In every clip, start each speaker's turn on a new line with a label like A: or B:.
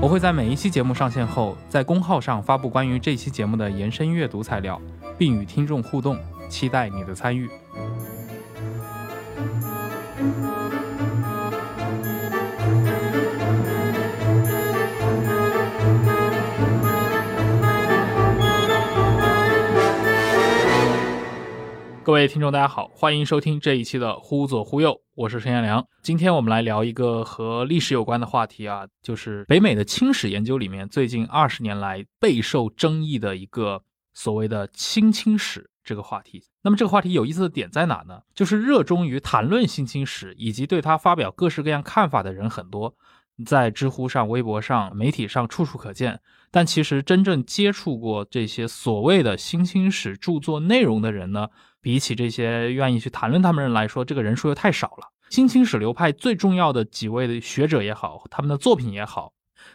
A: 我会在每一期节目上线后，在公号上发布关于这期节目的延伸阅读材料，并与听众互动，期待你的参与。各位听众，大家好，欢迎收听这一期的《忽左忽右》，我是陈彦良。今天我们来聊一个和历史有关的话题啊，就是北美的清史研究里面最近二十年来备受争议的一个所谓的“新清史”这个话题。那么这个话题有意思的点在哪呢？就是热衷于谈论新清史以及对它发表各式各样看法的人很多，在知乎上、微博上、媒体上处处可见。但其实真正接触过这些所谓的新清史著作内容的人呢？比起这些愿意去谈论他们人来说，这个人数又太少了。新清史流派最重要的几位的学者也好，他们的作品也好，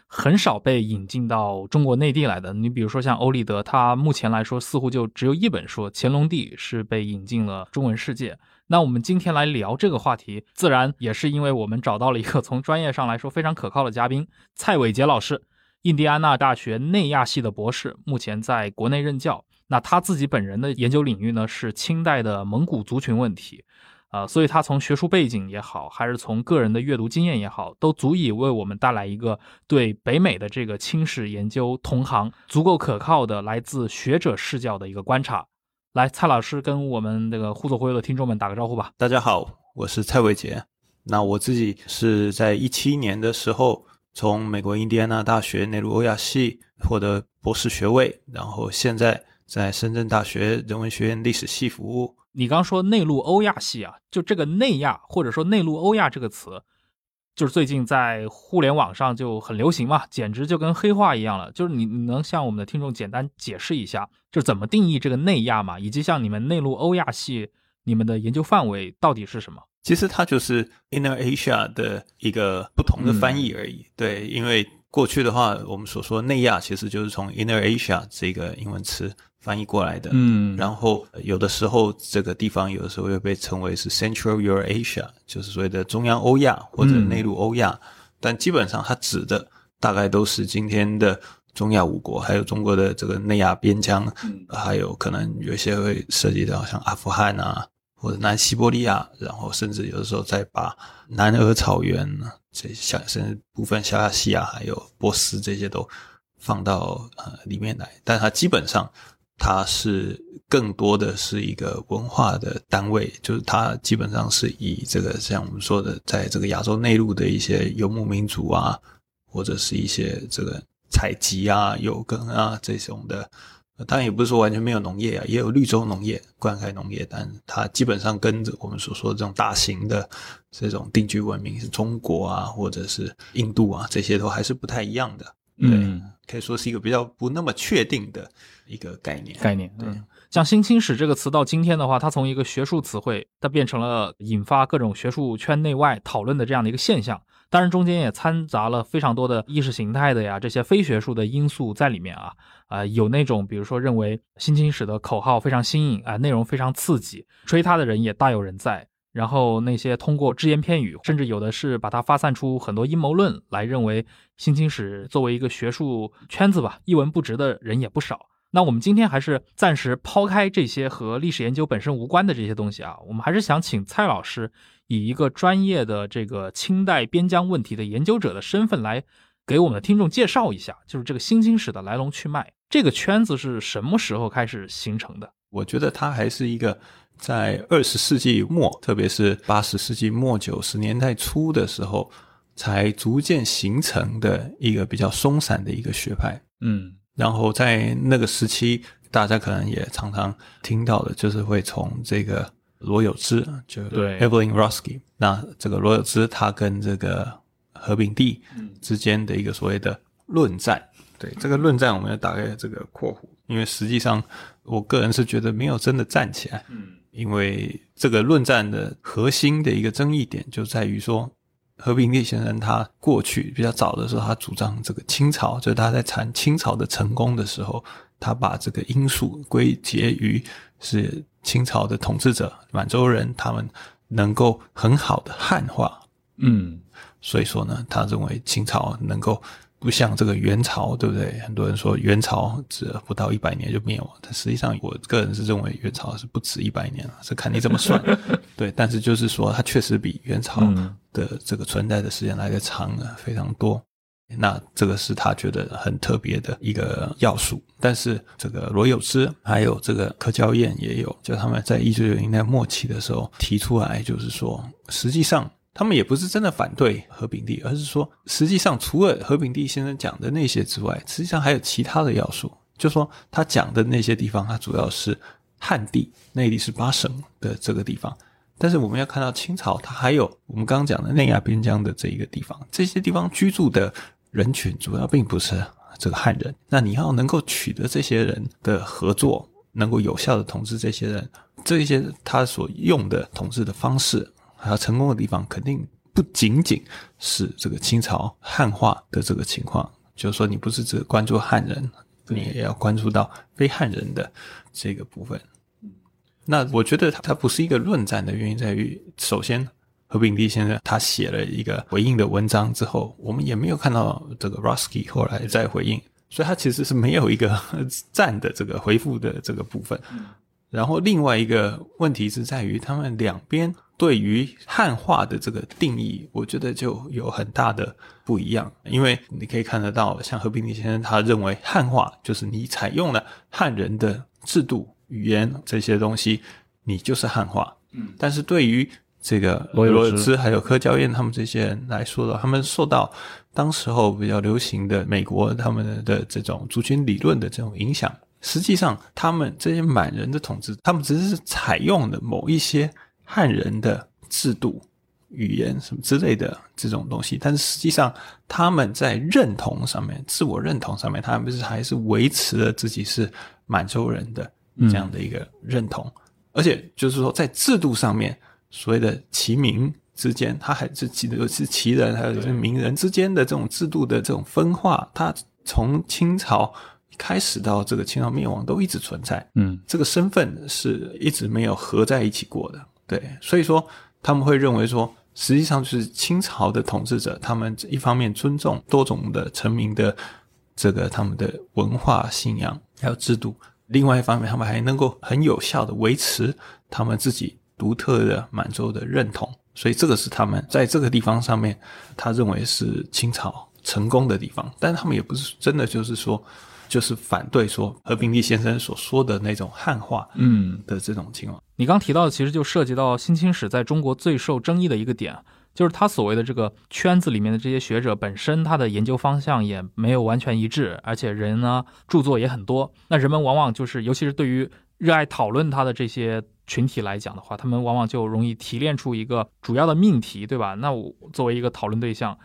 A: 很少被引进到中国内地来的。你比如说像欧立德，他目前来说似乎就只有一本书《乾隆帝》是被引进了中文世界。那我们今天来聊这个话题，自然也是因为我们找到了一个从专业上来说非常可靠的嘉宾——蔡伟杰老师，印第安纳大学内亚系的博士，目前在国内任教。那他自己本人的研究领域呢是清代的蒙古族群问题，啊，所以他从学术背景也好，还是从个人的阅读经验也好，都足以为我们带来一个对北美的这个清史研究同行足够可靠的来自学者视角的一个观察。来，蔡老师跟我们这个互左互右的听众们打个招呼吧。
B: 大家好，我是蔡伟杰。那我自己是在一七年的时候从美国印第安纳大学内陆欧亚系获得博士学位，然后现在。在深圳大学人文学院历史系服务。
A: 你刚说内陆欧亚系啊，就这个内亚或者说内陆欧亚这个词，就是最近在互联网上就很流行嘛，简直就跟黑话一样了。就是你你能向我们的听众简单解释一下，就怎么定义这个内亚嘛，以及像你们内陆欧亚系，你们的研究范围到底是什么？
B: 其实它就是 Inner Asia 的一个不同的翻译而已。对，因为过去的话，我们所说内亚其实就是从 Inner Asia 这个英文词。翻译过来的，
A: 嗯，
B: 然后有的时候这个地方有的时候又被称为是 Central Eurasia，就是所谓的中央欧亚或者内陆欧亚，但基本上它指的大概都是今天的中亚五国，还有中国的这个内亚边疆，还有可能有一些会涉及到像阿富汗啊或者南西伯利亚，然后甚至有的时候再把南俄草原这小甚至部分小亚细亚还有波斯这些都放到呃里面来，但它基本上。它是更多的是一个文化的单位，就是它基本上是以这个像我们说的，在这个亚洲内陆的一些游牧民族啊，或者是一些这个采集啊、有耕啊这种的，当然也不是说完全没有农业啊，也有绿洲农业、灌溉农业，但它基本上跟着我们所说的这种大型的这种定居文明，是中国啊，或者是印度啊，这些都还是不太一样的。
A: 嗯，
B: 可以说是一个比较不那么确定的一个概念。
A: 概念，对，像新清史这个词到今天的话，它从一个学术词汇，它变成了引发各种学术圈内外讨论的这样的一个现象。当然，中间也掺杂了非常多的意识形态的呀这些非学术的因素在里面啊。啊，有那种比如说认为新清史的口号非常新颖啊，内容非常刺激，吹它的人也大有人在。然后那些通过只言片语，甚至有的是把它发散出很多阴谋论来，认为新清史作为一个学术圈子吧，一文不值的人也不少。那我们今天还是暂时抛开这些和历史研究本身无关的这些东西啊，我们还是想请蔡老师以一个专业的这个清代边疆问题的研究者的身份来给我们的听众介绍一下，就是这个新清史的来龙去脉，这个圈子是什么时候开始形成的？
B: 我觉得它还是一个。在二十世纪末，特别是八十世纪末九十年代初的时候，才逐渐形成的一个比较松散的一个学派。
A: 嗯，
B: 然后在那个时期，大家可能也常常听到的，就是会从这个罗有芝，就
A: 对
B: Evelyn Rosky 那这个罗有芝他跟这个何炳棣之间的一个所谓的论战。对这个论战，我们要打开这个括弧，因为实际上我个人是觉得没有真的站起来。嗯，因为这个论战的核心的一个争议点就在于说，和平利先生他过去比较早的时候，他主张这个清朝，就是他在谈清朝的成功的时候，他把这个因素归结于是清朝的统治者满洲人他们能够很好的汉化。
A: 嗯，
B: 所以说呢，他认为清朝能够。不像这个元朝，对不对？很多人说元朝只不到一百年就灭亡，但实际上我个人是认为元朝是不止一百年了，是看你怎么算。对，但是就是说，它确实比元朝的这个存在的时间来的长了非常多。那这个是他觉得很特别的一个要素。但是这个罗有之还有这个柯娇燕也有，就他们在一九九零年末期的时候提出来，就是说，实际上。他们也不是真的反对和平帝，而是说，实际上除了和平帝先生讲的那些之外，实际上还有其他的要素。就说他讲的那些地方，它主要是汉地，内地是八省的这个地方。但是我们要看到清朝，它还有我们刚刚讲的内亚边疆的这一个地方，这些地方居住的人群主要并不是这个汉人。那你要能够取得这些人的合作，能够有效的统治这些人，这些他所用的统治的方式。还要成功的地方，肯定不仅仅是这个清朝汉化的这个情况。就是说，你不是只关注汉人，你也要关注到非汉人的这个部分。那我觉得它不是一个论战的原因，在于首先，何炳棣先生他写了一个回应的文章之后，我们也没有看到这个 Rusky 后来再回应，所以他其实是没有一个 战的这个回复的这个部分。然后另外一个问题是在于，他们两边对于汉化的这个定义，我觉得就有很大的不一样。因为你可以看得到，像何平礼先生，他认为汉化就是你采用了汉人的制度、语言这些东西，你就是汉化。嗯，但是对于这个罗有之还有柯娇燕他们这些人来说的，他们受到当时候比较流行的美国他们的这种族群理论的这种影响。实际上，他们这些满人的统治，他们只是采用了某一些汉人的制度、语言什么之类的这种东西，但是实际上他们在认同上面、自我认同上面，他们是还是维持了自己是满洲人的这样的一个认同，而且就是说，在制度上面，所谓的齐民之间，他还是记得是齐人还有是名人之间的这种制度的这种分化，他从清朝。开始到这个清朝灭亡都一直存在，
A: 嗯，
B: 这个身份是一直没有合在一起过的，对，所以说他们会认为说，实际上就是清朝的统治者，他们一方面尊重多种的臣民的这个他们的文化信仰还有制度，另外一方面他们还能够很有效的维持他们自己独特的满洲的认同，所以这个是他们在这个地方上面他认为是清朝成功的地方，但他们也不是真的就是说。就是反对说何平利先生所说的那种汉化，
A: 嗯
B: 的这种情况。
A: 你刚提到的其实就涉及到新清史在中国最受争议的一个点，就是他所谓的这个圈子里面的这些学者本身，他的研究方向也没有完全一致，而且人呢著作也很多。那人们往往就是，尤其是对于热爱讨论他的这些群体来讲的话，他们往往就容易提炼出一个主要的命题，对吧？那我作为一个讨论对象。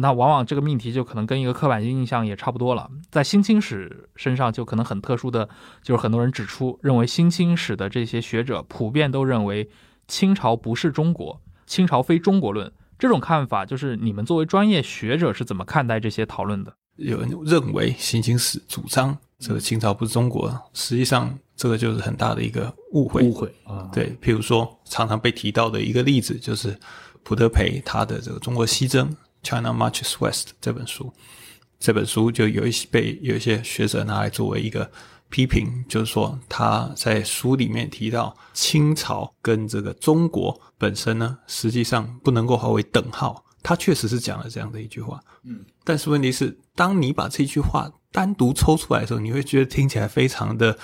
A: 那往往这个命题就可能跟一个刻板印象也差不多了。在新清史身上就可能很特殊的，就是很多人指出，认为新清史的这些学者普遍都认为清朝不是中国，清朝非中国论。这种看法，就是你们作为专业学者是怎么看待这些讨论的？
B: 有人认为新清史主张这个清朝不是中国，实际上这个就是很大的一个误会。
A: 误会啊，
B: 对，譬如说常常被提到的一个例子，就是普德培他的这个《中国西征》。China Marches West 这本书，这本书就有一些被有一些学者拿来作为一个批评，就是说他在书里面提到清朝跟这个中国本身呢，实际上不能够划为等号。他确实是讲了这样的一句话，
A: 嗯，
B: 但是问题是，当你把这句话单独抽出来的时候，你会觉得听起来非常的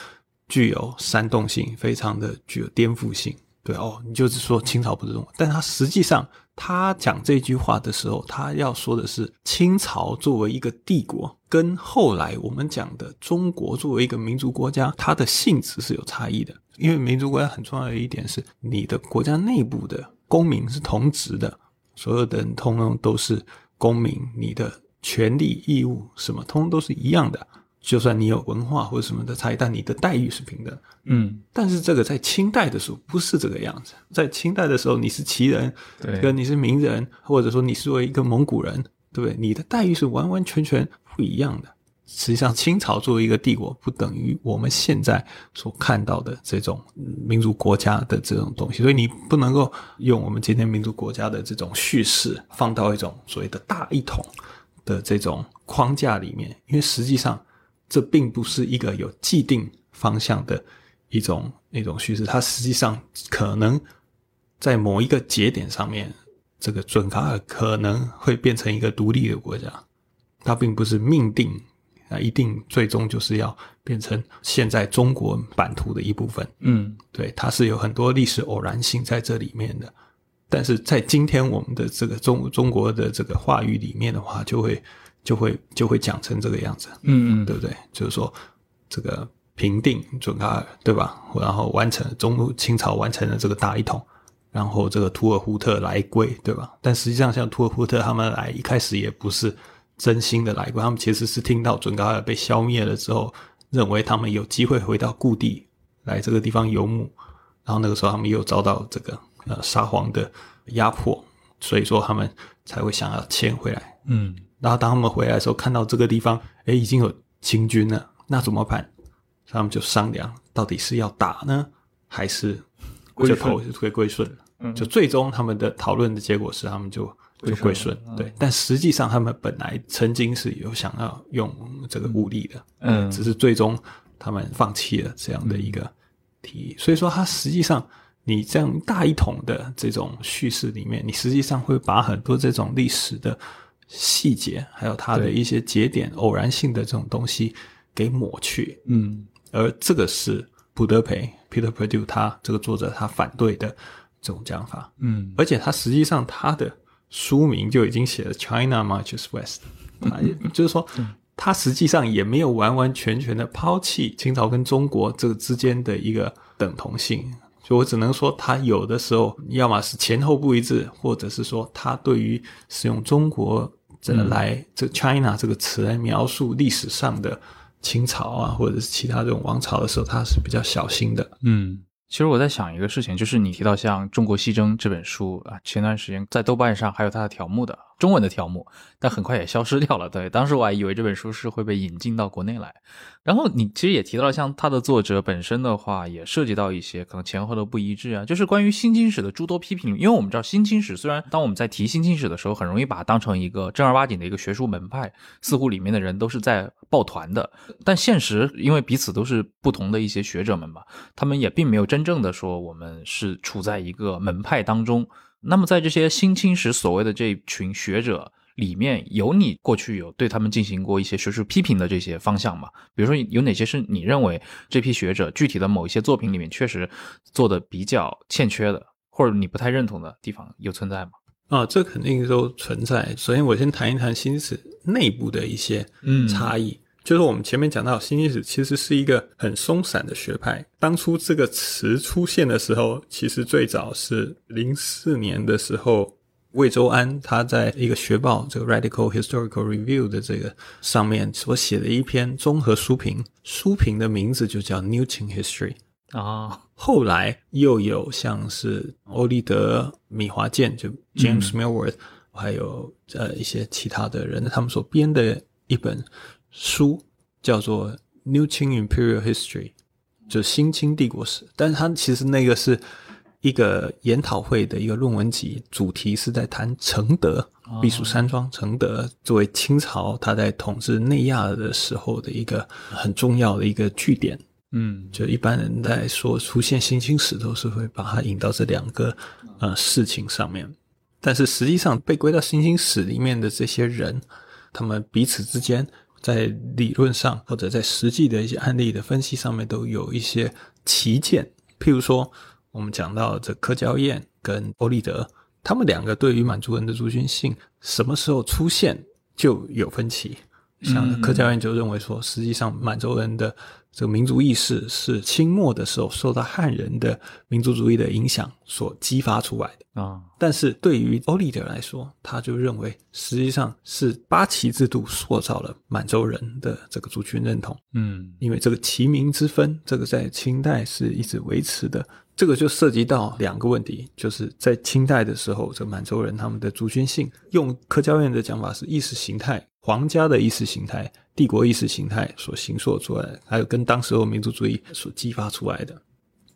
B: 具有煽动性，非常的具有颠覆性。对哦，你就是说清朝不是中国，但它实际上。他讲这句话的时候，他要说的是清朝作为一个帝国，跟后来我们讲的中国作为一个民族国家，它的性质是有差异的。因为民族国家很重要的一点是，你的国家内部的公民是同职的，所有的人通通都是公民，你的权利义务什么，通通都是一样的。就算你有文化或者什么的差异，但你的待遇是平等。
A: 嗯，
B: 但是这个在清代的时候不是这个样子。在清代的时候，你是旗人，
A: 对
B: 跟你是名人，或者说你是为一个蒙古人，对不对？你的待遇是完完全全不一样的。实际上，清朝作为一个帝国，不等于我们现在所看到的这种民族国家的这种东西。所以，你不能够用我们今天民族国家的这种叙事，放到一种所谓的大一统的这种框架里面，因为实际上这并不是一个有既定方向的一种一种叙事，它实际上可能在某一个节点上面，这个准噶尔可能会变成一个独立的国家，它并不是命定啊，一定最终就是要变成现在中国版图的一部分。
A: 嗯，
B: 对，它是有很多历史偶然性在这里面的。但是在今天我们的这个中中国的这个话语里面的话，就会就会就会讲成这个样子，
A: 嗯嗯，
B: 对不对？就是说这个平定准噶尔，对吧？然后完成中清朝完成了这个大一统，然后这个图尔扈特来归，对吧？但实际上，像图尔扈特他们来一开始也不是真心的来归，他们其实是听到准噶尔被消灭了之后，认为他们有机会回到故地来这个地方游牧，然后那个时候他们又遭到这个呃沙皇的压迫，所以说他们才会想要迁回来。
A: 嗯
B: 然后当他们回来的时候，看到这个地方，哎，已经有清军了，那怎么办？他们就商量，到底是要打呢，还是就投归归顺？
A: 嗯
B: 就最终他们的讨论的结果是，他们就就归顺。对，但实际上他们本来曾经是有想要用这个武力的，
A: 嗯
B: 只是最终他们放弃了这样的一个提议。所以说，它实际上你这样大一统的这种叙事里面，你实际上会把很多这种历史的细节，还有它的一些节点偶然性的这种东西给抹去。
A: 嗯
B: 而这个是普德培 Peter Perdue 他这个作者他反对的这种讲法。
A: 嗯
B: 而且他实际上他的书名就已经写了 China Marches West，他也就是说，他实际上也没有完完全全的抛弃清朝跟中国这个之间的一个等同性。所以我只能说，他有的时候要么是前后不一致，或者是说他对于使用中国这来、这 China 这个词来描述历史上的清朝啊，或者是其他这种王朝的时候，他是比较小心的。
A: 嗯。其实我在想一个事情，就是你提到像《中国西征》这本书啊，前段时间在豆瓣上还有它的条目的中文的条目，但很快也消失掉了。对，当时我还以为这本书是会被引进到国内来。然后你其实也提到了，像它的作者本身的话，也涉及到一些可能前后的不一致啊，就是关于新清史的诸多批评。因为我们知道新清史虽然当我们在提新清史的时候，很容易把它当成一个正儿八经的一个学术门派，似乎里面的人都是在抱团的，但现实因为彼此都是不同的一些学者们嘛，他们也并没有真正的说我们是处在一个门派当中。那么在这些新清史所谓的这群学者里面，有你过去有对他们进行过一些学术批评的这些方向吗？比如说有哪些是你认为这批学者具体的某一些作品里面确实做的比较欠缺的，或者你不太认同的地方有存在吗？
B: 啊，这肯定都存在。首先，我先谈一谈新史内部的一些
A: 嗯
B: 差异。就是我们前面讲到，新历史其实是一个很松散的学派。当初这个词出现的时候，其实最早是零四年的时候，魏周安他在一个学报这个 Radical Historical Review 的这个上面所写的一篇综合书评，书评的名字就叫 Newton History。
A: 啊，
B: 后来又有像是欧立德、米华健，就 James Millward，、嗯、还有呃一些其他的人，他们所编的一本书叫做《New Qing Imperial History》，就是新清帝国史。但是它其实那个是一个研讨会的一个论文集，主题是在谈承德、避暑山庄承德作为清朝他在统治内亚的时候的一个很重要的一个据点。
A: 嗯
B: 就一般人在说出现新清史，都是会把它引到这两个呃事情上面。但是实际上被归到新清史里面的这些人，他们彼此之间在理论上或者在实际的一些案例的分析上面都有一些旗舰。譬如说，我们讲到这柯娇燕跟欧立德，他们两个对于满族人的族群性什么时候出现就有分歧。像柯教练就认为说，实际上满洲人的这个民族意识是清末的时候受到汉人的民族主义的影响所激发出来的
A: 啊。
B: 但是对于欧立德来说，他就认为实际上是八旗制度塑造了满洲人的这个族群认同。
A: 嗯，
B: 因为这个旗民之分，这个在清代是一直维持的。这个就涉及到两个问题，就是在清代的时候，这满洲人他们的族群性，用柯教院的讲法是意识形态。皇家的意识形态、帝国意识形态所形塑出来，还有跟当时候民族主义所激发出来的。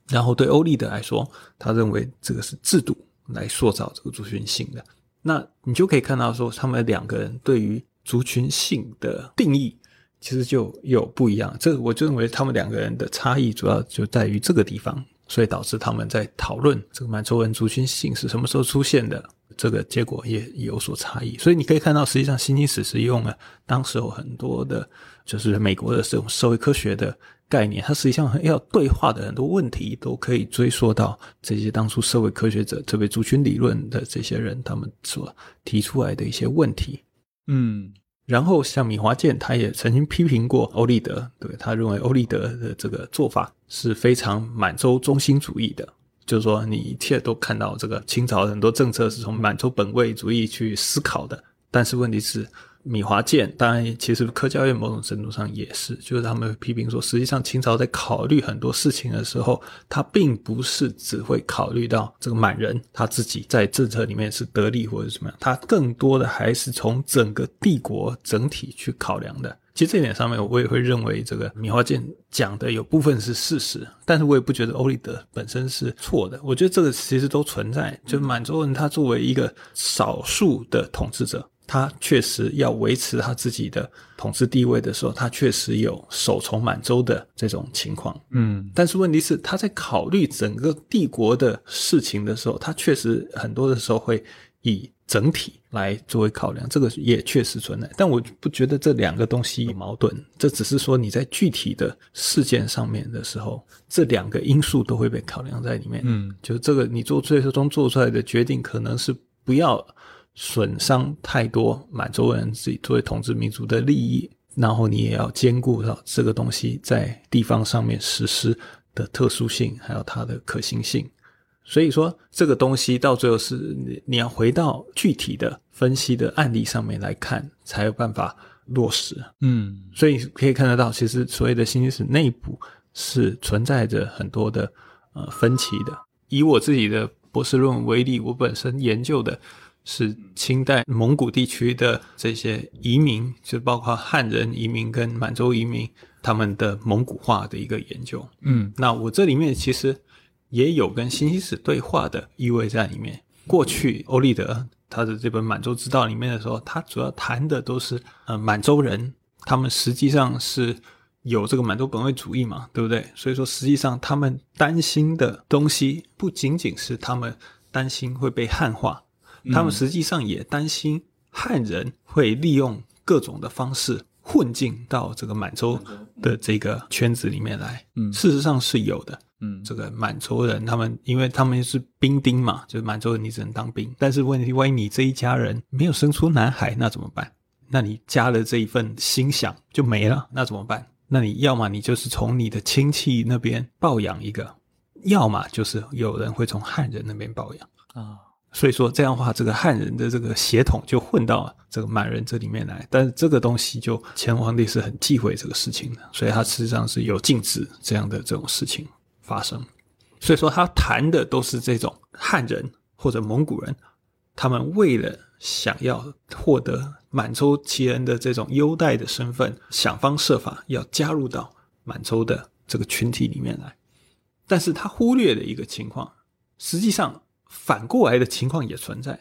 B: 然后对欧立德来说，他认为这个是制度来塑造这个族群性的。那你就可以看到说，他们两个人对于族群性的定义，其实就有不一样。这我就认为他们两个人的差异主要就在于这个地方，所以导致他们在讨论这个满洲人族群性是什么时候出现的。这个结果也有所差异，所以你可以看到，实际上新兴史是用了当时有很多的，就是美国的这种社会科学的概念，它实际上要对话的很多问题，都可以追溯到这些当初社会科学者，特别族群理论的这些人，他们所提出来的一些问题。
A: 嗯，
B: 然后像米华健，他也曾经批评过欧立德，对他认为欧立德的这个做法是非常满洲中心主义的。就是说，你一切都看到这个清朝很多政策是从满洲本位主义去思考的，但是问题是，米华健当然其实科教院某种程度上也是，就是他们批评说，实际上清朝在考虑很多事情的时候，他并不是只会考虑到这个满人他自己在政策里面是得利或者怎么样，他更多的还是从整个帝国整体去考量的。其实这一点上面，我也会认为这个米华健讲的有部分是事实，但是我也不觉得欧立德本身是错的。我觉得这个其实都存在。就满洲人他作为一个少数的统治者，他确实要维持他自己的统治地位的时候，他确实有守从满洲的这种情况。
A: 嗯，
B: 但是问题是，他在考虑整个帝国的事情的时候，他确实很多的时候会以。整体来作为考量，这个也确实存在，但我不觉得这两个东西有矛盾。这只是说你在具体的事件上面的时候，这两个因素都会被考量在里面。
A: 嗯，
B: 就这个你做最终做出来的决定，可能是不要损伤太多满洲人自己作为统治民族的利益，然后你也要兼顾到这个东西在地方上面实施的特殊性，还有它的可行性。所以说，这个东西到最后是你你要回到具体的分析的案例上面来看，才有办法落实。
A: 嗯，
B: 所以可以看得到，其实所谓的新历史内部是存在着很多的呃分歧的。以我自己的博士论文为例，我本身研究的是清代蒙古地区的这些移民，就包括汉人移民跟满洲移民他们的蒙古化的一个研究。
A: 嗯，
B: 那我这里面其实。也有跟新西史对话的意味在里面。过去欧立德他的这本《满洲之道》里面的时候，他主要谈的都是呃满洲人，他们实际上是有这个满洲本位主义嘛，对不对？所以说实际上他们担心的东西不仅仅是他们担心会被汉化，他们实际上也担心汉人会利用各种的方式混进到这个满洲的这个圈子里面来。
A: 嗯，
B: 事实上是有的。
A: 嗯，
B: 这个满洲人，他们因为他们是兵丁嘛，就是满洲人，你只能当兵。但是问题，万一你这一家人没有生出男孩，那怎么办？那你家的这一份心想就没了，那怎么办？那你要么你就是从你的亲戚那边抱养一个，要么就是有人会从汉人那边抱养
A: 啊。
B: 所以说这样的话，这个汉人的这个血统就混到这个满人这里面来。但是这个东西，就前皇帝是很忌讳这个事情的，所以他实际上是有禁止这样的这种事情。发生，所以说他谈的都是这种汉人或者蒙古人，他们为了想要获得满洲旗人的这种优待的身份，想方设法要加入到满洲的这个群体里面来。但是他忽略了一个情况，实际上反过来的情况也存在，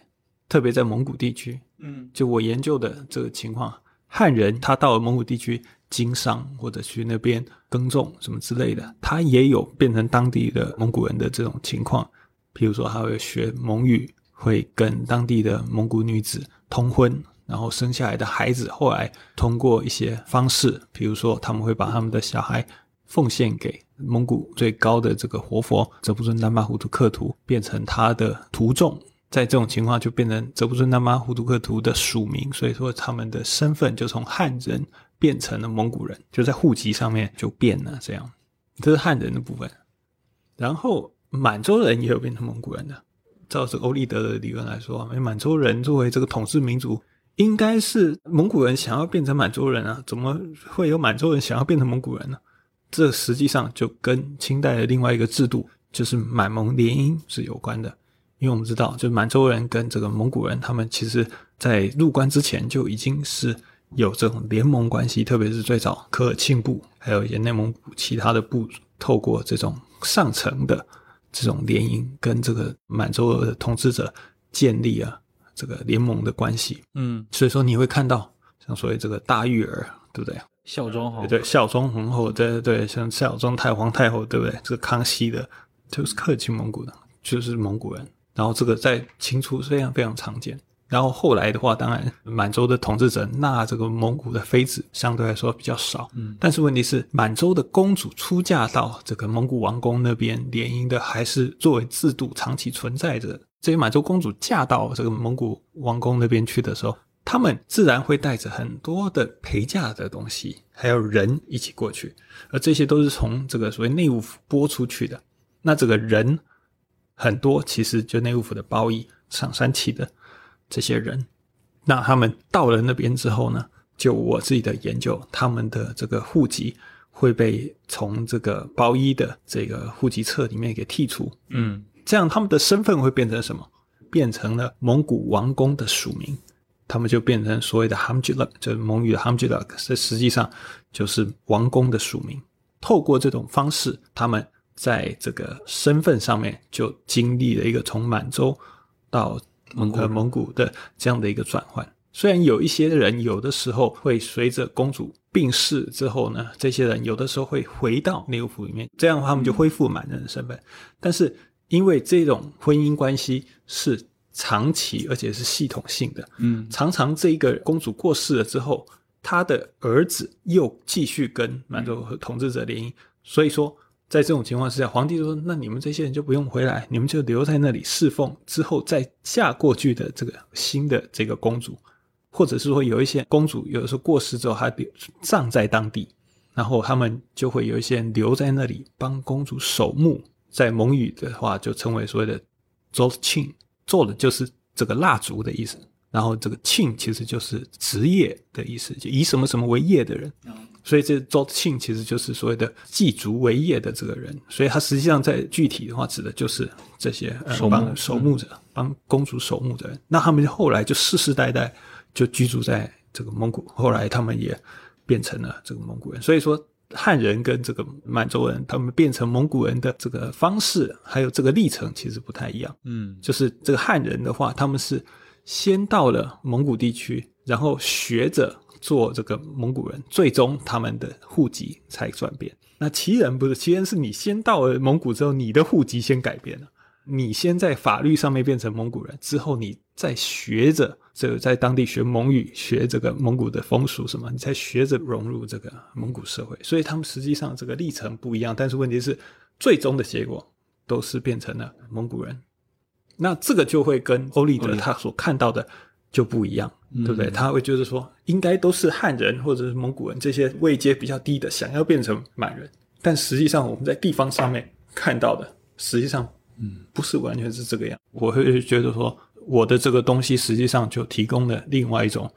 B: 特别在蒙古地区。
A: 嗯，
B: 就我研究的这个情况，汉人他到了蒙古地区。经商或者去那边耕种什么之类的，他也有变成当地的蒙古人的这种情况。譬如说，他会学蒙语，会跟当地的蒙古女子通婚，然后生下来的孩子，后来通过一些方式，比如说他们会把他们的小孩奉献给蒙古最高的这个活佛——哲布尊丹巴胡图克图，变成他的徒众，在这种情况就变成泽布尊丹巴胡图克图的属民，所以说他们的身份就从汉人变成了蒙古人，就在户籍上面就变了。这样，这是汉人的部分。然后满洲人也有变成蒙古人的。照着欧立德的理论来说，满洲人作为这个统治民族，应该是蒙古人想要变成满洲人啊？怎么会有满洲人想要变成蒙古人呢？这实际上就跟清代的另外一个制度，就是满蒙联姻是有关的。因为我们知道，就满洲人跟这个蒙古人，他们其实在入关之前就已经是有这种联盟关系，特别是最早科尔沁部还有一些内蒙古其他的部，透过这种上层的这种联姻，跟这个满洲的统治者建立啊这个联盟的关系。
A: 嗯，
B: 所以说你会看到像所谓这个大玉儿，对不对？
A: 孝庄皇后
B: 对孝庄皇后，对对对，像孝庄太皇太后，对不对？这个康熙的，就是克沁蒙古的，就是蒙古人。然后这个在清初非常非常常见。然后后来的话，当然满洲的统治者纳这个蒙古的妃子相对来说比较少。嗯，但是问题是，满洲的公主出嫁到这个蒙古王宫那边联姻的，还是作为制度长期存在着。这些满洲公主嫁到这个蒙古王宫那边去的时候。他们自然会带着很多的陪嫁的东西，还有人一起过去，而这些都是从这个所谓内务府拨出去的。那这个人很多，其实就内务府的包衣、上山旗的这些人。那他们到了那边之后呢，就我自己的研究，他们的这个户籍会被从这个包衣的这个户籍册里面给剔除。
A: 嗯，
B: 这样他们的身份会变成什么？变成了蒙古王公的属民。他们就变成所谓的 Hamjilak，就是蒙语的 Hamjilak，这实际上就是王公的署名。透过这种方式，他们在这个身份上面就经历了一个从满洲到蒙古蒙古的这样的一个转换。虽然有一些人有的时候会随着公主病逝之后呢，这些人有的时候会回到内务府里面，这样的话他们就恢复满人的身份。但是因为这种婚姻关系是。长期而且是系统性的，
A: 嗯，
B: 常常这一个公主过世了之后，她的儿子又继续跟满洲统治者联姻，所以说在这种情况之下，皇帝说：“那你们这些人就不用回来，你们就留在那里侍奉，之后再嫁过去的这个新的这个公主，或者是说有一些公主有的时候过世之后还葬在当地，然后他们就会有一些人留在那里帮公主守墓，在蒙语的话就称为所谓的 zolchin。”做的就是这个蜡烛的意思，然后这个庆其实就是职业的意思，就以什么什么为业的人，所以这做庆其实就是所谓的祭烛为业的这个人，所以他实际上在具体的话指的就是这些
A: 守帮
B: 守墓者，帮公主守墓的人。那他们后来就世世代代就居住在这个蒙古，后来他们也变成了这个蒙古人，所以说。汉人跟这个满洲人，他们变成蒙古人的这个方式，还有这个历程，其实不太一样。
A: 嗯，
B: 就是这个汉人的话，他们是先到了蒙古地区，然后学着做这个蒙古人，最终他们的户籍才转变。那旗人不是，旗人是你先到了蒙古之后，你的户籍先改变了，你先在法律上面变成蒙古人，之后你再学着。这个在当地学蒙语，学这个蒙古的风俗什么，你才学着融入这个蒙古社会。所以他们实际上这个历程不一样，但是问题是，最终的结果都是变成了蒙古人。那这个就会跟欧立德他所看到的就不一样，对不对？他会觉得说，应该都是汉人或者是蒙古人这些位阶比较低的，想要变成满人。但实际上我们在地方上面看到的，实际上嗯不是完全是这个样。我会觉得说。我的这个东西实际上就提供了另外一种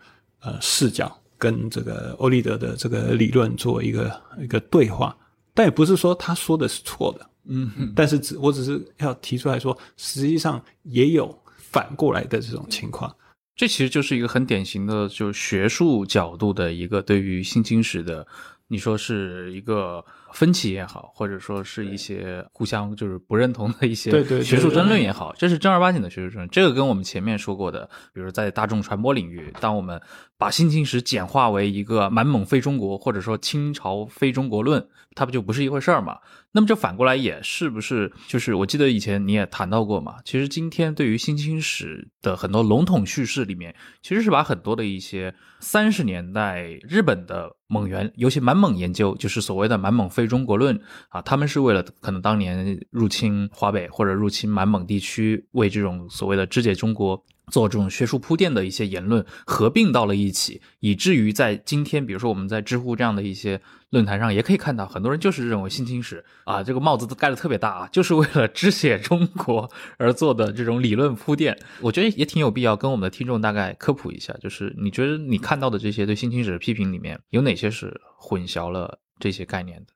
B: 呃视角，跟这个欧立德的这个理论做一个一个对话，但也不是说他说的是错的，
A: 嗯，
B: 但是只我只是要提出来说，实际上也有反过来的这种情况，
A: 这其实就是一个很典型的就是学术角度的一个对于新清史的，你说是一个。分歧也好，或者说是一些互相就是不认同的一些学术争论也好，这是正儿八经的学术争论。这个跟我们前面说过的，比如在大众传播领域，当我们把新清史简化为一个满蒙非中国，或者说清朝非中国论，它不就不是一回事儿吗？那么这反过来也是不是？就是我记得以前你也谈到过嘛，其实今天对于新清史的很多笼统叙事里面，其实是把很多的一些三十年代日本的蒙元，尤其满蒙研究，就是所谓的满蒙非。非中国论啊，他们是为了可能当年入侵华北或者入侵满蒙地区，为这种所谓的肢解中国。做这种学术铺垫的一些言论合并到了一起，以至于在今天，比如说我们在知乎这样的一些论坛上，也可以看到很多人就是认为新清史啊，这个帽子都盖得特别大啊，就是为了肢解中国而做的这种理论铺垫。我觉得也挺有必要跟我们的听众大概科普一下，就是你觉得你看到的这些对新清史的批评里面有哪些是混淆了这些概念的？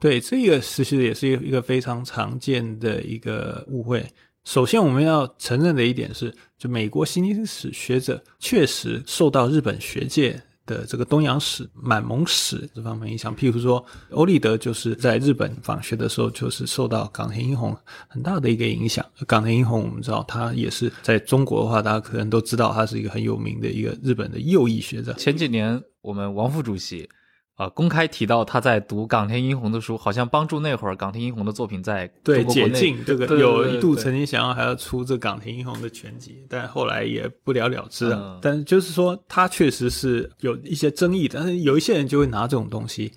B: 对，这个其实也是一个非常常见的一个误会。首先，我们要承认的一点是，就美国新兴史学者确实受到日本学界的这个东洋史、满蒙史这方面影响。譬如说，欧立德就是在日本访学的时候，就是受到冈田英弘很大的一个影响。冈田英弘，我们知道他也是在中国的话，大家可能都知道，他是一个很有名的一个日本的右翼学者。
A: 前几年，我们王副主席。啊，公开提到他在读冈田英弘的书，好像帮助那会儿冈田英弘的作品在
B: 对解禁。这个有一度曾经想要还要出这冈田英弘的全集，但后来也不了了之啊。但就是说，他确实是有一些争议，但是有一些人就会拿这种东西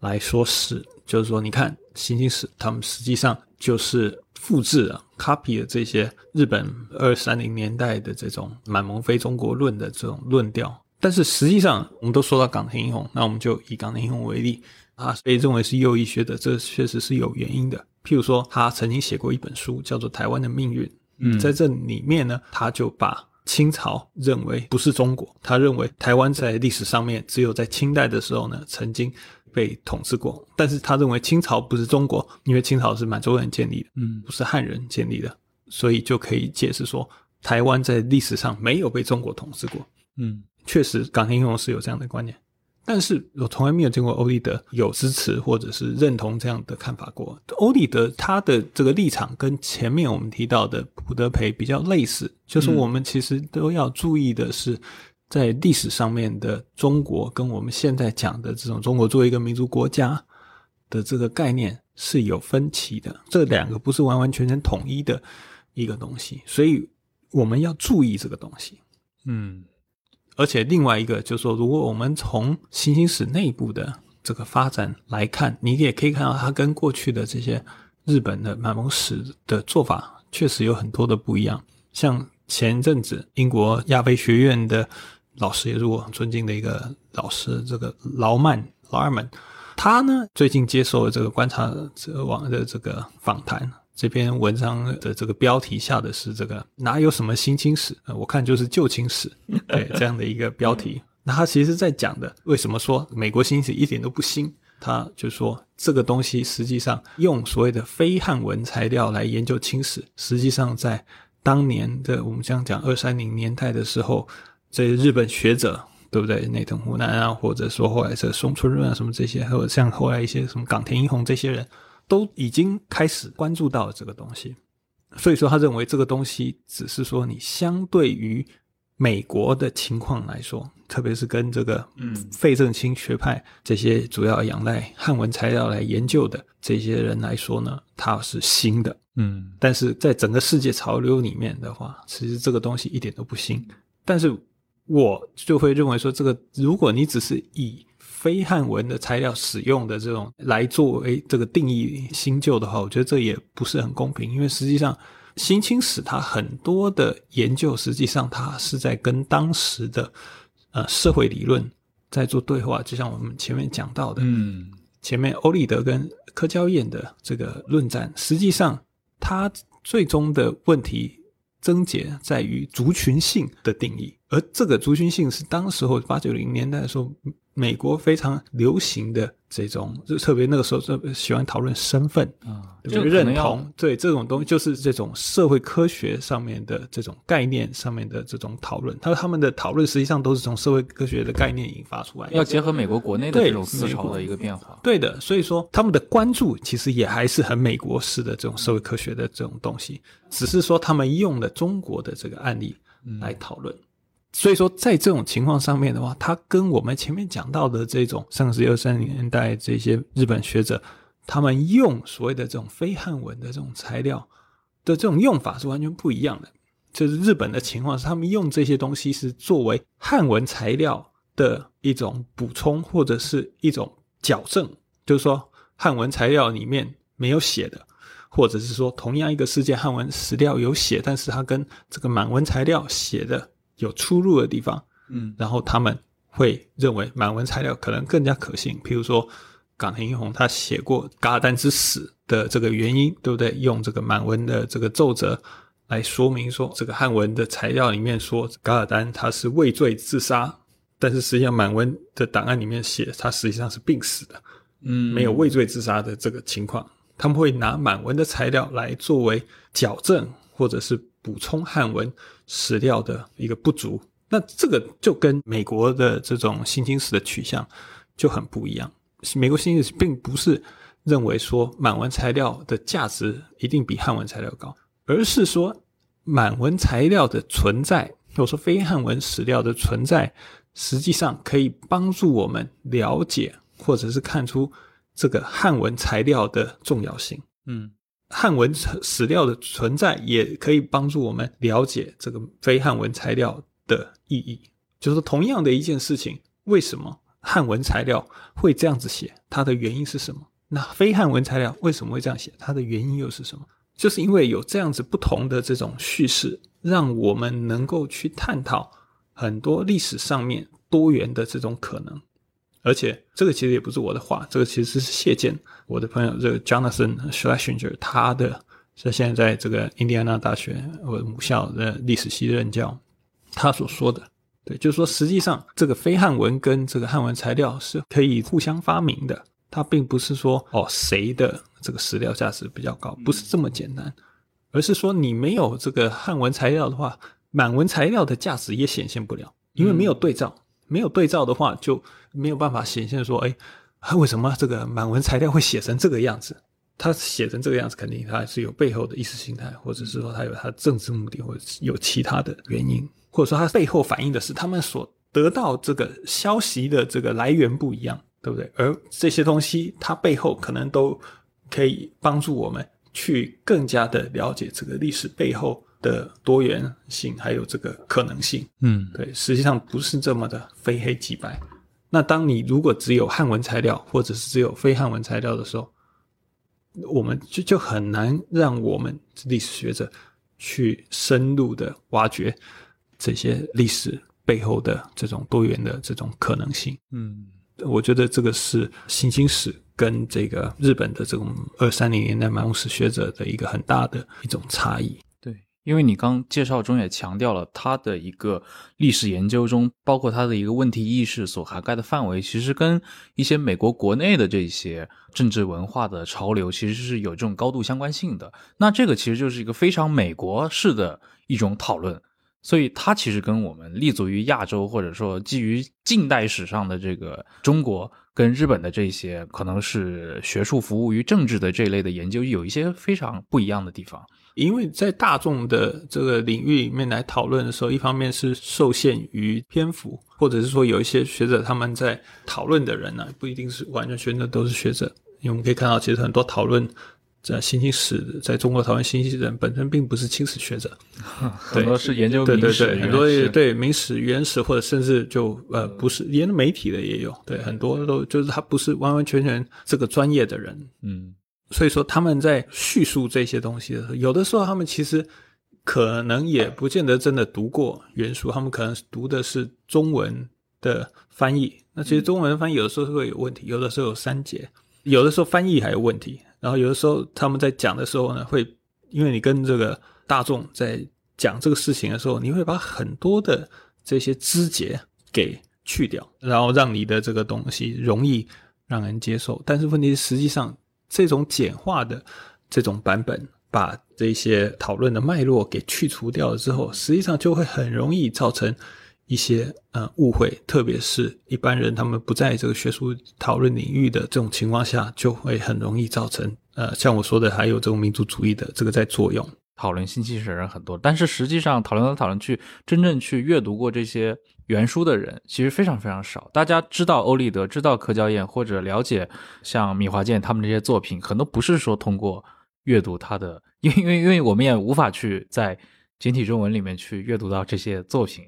B: 来说事，就是说，你看行星史，他们实际上就是复制了、copy 了这些日本二三零年代的这种满蒙非中国论的这种论调。但是实际上，我们都说到冈田英弘，那我们就以冈田英弘为例，啊，被认为是右翼学者，这确实是有原因的。譬如说，他曾经写过一本书，叫做《台湾的命运》。嗯，在这里面呢，他就把清朝认为不是中国，他认为台湾在历史上面只有在清代的时候呢，曾经被统治过。但是他认为清朝不是中国，因为清朝是满洲人建立的，嗯，不是汉人建立的，所以就可以解释说，台湾在历史上没有被中国统治过。嗯。确实，冈田英雄是有这样的观念，但是我从来没有见过欧立德有支持或者是认同这样的看法过。欧立德他的这个立场跟前面我们提到的普德培比较类似，就是我们其实都要注意的是，在历史上面的中国跟我们现在讲的这种中国作为一个民族国家的这个概念是有分歧的，这两个不是完完全全统一的一个东西，所以我们要注意这个东西。嗯。而且另外一个就是说，如果我们从新兴史内部的这个发展来看，你也可以看到它跟过去的这些日本的满蒙史的做法确实有很多的不一样。像前阵子英国亚非学院的老师，也是我很尊敬的一个老师，这个劳曼劳尔曼，他呢最近接受了这个观察者网的这个访谈。这篇文章的这个标题下的是这个哪有什么新清史？我看就是旧清史，对 这样的一个标题。那他其实在讲的，为什么说美国新史一点都不新？他就说这个东西实际上用所谓的非汉文材料来研究清史，实际上在当年的我们这样讲二三零年代的时候，这些日本学者对不对？内藤湖南啊，或者说后来这松村润啊什么这些，还有像后来一些什么冈田英弘这些人。都已经开始关注到了这个东西，所以说他认为这个东西只是说你相对于美国的情况来说，特别是跟这个嗯。费正清学派这些主要仰赖汉文材料来研究的这些人来说呢，它是新的，嗯，但是在整个世界潮流里面的话，其实这个东西一点都不新，但是我就会认为说，这个如果你只是以非汉文的材料使用的这种来作为这个定义新旧的话，我觉得这也不是很公平，因为实际上新清史它很多的研究，实际上它是在跟当时的呃社会理论在做对话，就像我们前面讲到的，嗯，前面欧立德跟柯娇燕的这个论战，实际上它最终的问题症结在于族群性的定义，而这个族群性是当时候八九零年代的时候。美国非常流行的这种，就特别那个时候就喜欢讨论身份啊，就认同，对这种东西就是这种社会科学上面的这种概念上面的这种讨论。他说他们的讨论实际上都是从社会科学的概念引发出来，
A: 要结合美国国内的这种思潮的一个变化。
B: 对的，所以说他们的关注其实也还是很美国式的这种社会科学的这种东西，只是说他们用了中国的这个案例来讨论。所以说，在这种情况上面的话，它跟我们前面讲到的这种上世纪二三年代这些日本学者，他们用所谓的这种非汉文的这种材料的这种用法是完全不一样的。就是日本的情况是，他们用这些东西是作为汉文材料的一种补充或者是一种矫正，就是说汉文材料里面没有写的，或者是说同样一个事件汉文史料有写，但是它跟这个满文材料写的有出入的地方，
A: 嗯
B: 然后他们会认为满文材料可能更加可信。譬如说，冈田英弘他写过噶尔丹之死的这个原因，对不对？用这个满文的这个奏折来说明说，这个汉文的材料里面说噶尔丹他是畏罪自杀，但是实际上满文的档案里面写他实际上是病死的。
A: 嗯，
B: 没有畏罪自杀的这个情况，他们会拿满文的材料来作为矫正或者是补充汉文史料的一个不足。那这个就跟美国的这种新经史的取向就很不一样。美国新经史并不是认为说满文材料的价值一定比汉文材料高，而是说满文材料的存在，或者说非汉文史料的存在，实际上可以帮助我们了解或者是看出这个汉文材料的重要性。
A: 嗯
B: 汉文史料的存在也可以帮助我们了解这个非汉文材料的意义。就是，同样的一件事情，为什么汉文材料会这样子写？它的原因是什么？那非汉文材料为什么会这样写？它的原因又是什么？就是因为有这样子不同的这种叙事，让我们能够去探讨很多历史上面多元的这种可能。而且这个其实也不是我的话，这个其实是谢剑，我的朋友这个 Jonathan Schlesinger，他的是现在在这个印第安纳大学我母校的历史系任教，他所说的，对，就是说实际上这个非汉文跟这个汉文材料是可以互相发明的，它并不是说哦谁的这个史料价值比较高，不是这么简单，而是说你没有这个汉文材料的话，满文材料的价值也显现不了，因为没有对照。没有对照的话，就没有办法显现说，哎，为什么这个满文材料会写成这个样子？它写成这个样子，肯定它是有背后的意识形态，或者是说它有它的政治目的，或者是有其他的原因，或者说它背后反映的是他们所得到这个消息的这个来源不一样，对不对？而这些东西，它背后可能都可以帮助我们去更加的了解这个历史背后的多元性，还有这个可能性。
A: 嗯
B: 对，实际上不是这么的非黑即白。那当你如果只有汉文材料，或者是只有非汉文材料的时候，我们就就很难让我们历史学者去深入的挖掘这些历史背后的这种多元的这种可能性。
A: 嗯
B: 我觉得这个是新兴史跟这个日本的这种二三零年代满文史学者的一个很大的一种差异。
A: 因为你刚介绍中也强调了他的一个历史研究中，包括他的一个问题意识所涵盖的范围，其实跟一些美国国内的这些政治文化的潮流其实是有这种高度相关性的。那这个其实就是一个非常美国式的一种讨论。所以它其实跟我们立足于亚洲，或者说基于近代史上的这个中国跟日本的这些，可能是学术服务于政治的这一类的研究，有一些非常不一样的地方。
B: 因为在大众的这个领域里面来讨论的时候，一方面是受限于篇幅，或者是说有一些学者他们在讨论的人呢、不一定是完全全的都是学者，因为我们可以看到，其实很多讨论在新兴史的，在中国讨论新兴人本身并不是清史学者，
A: 很多是研究
B: 对对
A: 明史，
B: 对，很多
A: 原始
B: 对明史、原始或者甚至就呃不是研究媒体的也有，对很多都就是他不是完完全全这个专业的人，
A: 嗯
B: 所以说他们在叙述这些东西的时候，有的时候他们其实可能也不见得真的读过原书，他们可能读的是中文的翻译。那其实中文翻译有的时候是会有问题，有的时候有删节，有的时候翻译还有问题。然后有的时候他们在讲的时候呢，会因为你跟这个大众在讲这个事情的时候，你会把很多的这些枝节给去掉，然后让你的这个东西容易让人接受。但是问题是，实际上这种简化的这种版本，把这些讨论的脉络给去除掉了之后，实际上就会很容易造成一些呃误会，特别是一般人他们不在这个学术讨论领域的这种情况下，就会很容易造成呃像我说的，还有这种民族主义的这个在作用。
A: 讨论新奇史的人很多，但是实际上讨论来讨论去，真正去阅读过这些原书的人其实非常非常少。大家知道欧立德，知道柯娇燕，或者了解像米华健他们这些作品，很多不是说通过阅读他的，因为因为因为我们也无法去在简体中文里面去阅读到这些作品。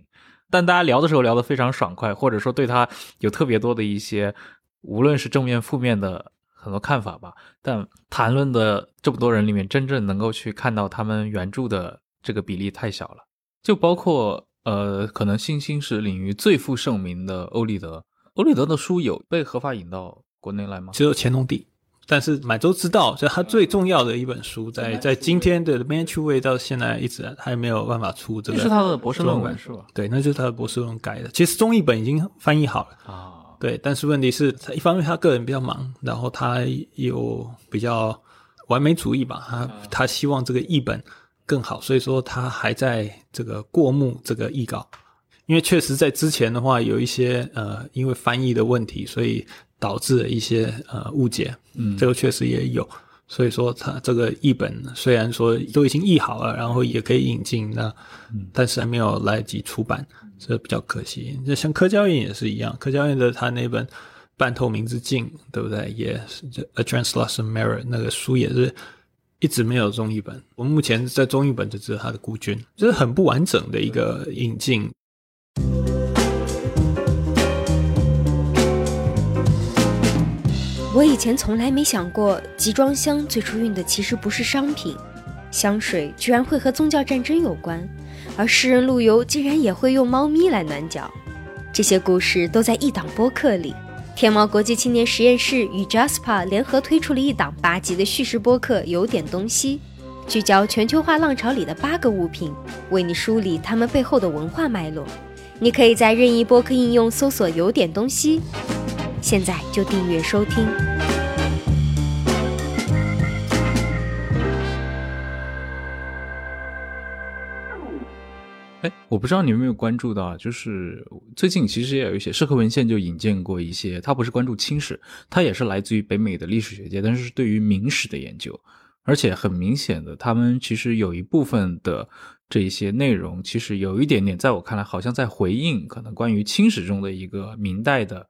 A: 但大家聊的时候聊得非常爽快，或者说对他有特别多的一些，无论是正面负面的很多看法吧。但谈论的这么多人里面，真正能够去看到他们原著的这个比例太小了。就包括呃，可能新兴史领域最负盛名的欧立德，欧立德的书有被合法引到国内来吗？
B: 只有乾隆帝。但是满洲之道，就他最重要的一本书，在在今天的 Manchu Way 到现在一直还没有办法出这个。
A: 是他的博士论文是吧？
B: 对，那就是他的博士论文改的。其实中译本已经翻译好了啊。对，但是问题是，他一方面他个人比较忙，然后他有比较完美主义吧，他他希望这个译本更好，所以说他还在这个过目这个译稿。因为确实在之前的话，有一些呃，因为翻译的问题，所以。导致了一些呃误解，嗯，这个确实也有，所以说它这个译本虽然说都已经译好了，然后也可以引进，那但是还没有来得及出版，这比较可惜。那像柯教院也是一样，柯教院的他那本《半透明之镜》，对不对？也是《A Translucent Mirror》那个书也是一直没有中译本。我们目前在中译本就只有他的孤军，就是很不完整的一个引进。
C: 我以前从来没想过，集装箱最初运的其实不是商品，香水居然会和宗教战争有关，而诗人陆游竟然也会用猫咪来暖脚。这些故事都在一档播客里。天猫国际青年实验室与 Jasper 联合推出了一档八集的叙事播客，有点东西，聚焦全球化浪潮里的八个物品，为你梳理它们背后的文化脉络。你可以在任意播客应用搜索“有点东西”。现在就订阅收听。
A: 哎，我不知道你有没有关注到，就是最近其实也有一些社科文献就引荐过一些，它不是关注清史，它也是来自于北美的历史学界，但是是对于明史的研究，而且很明显的，他们其实有一部分的这一些内容，其实有一点点，在我看来，好像在回应可能关于清史中的一个明代的。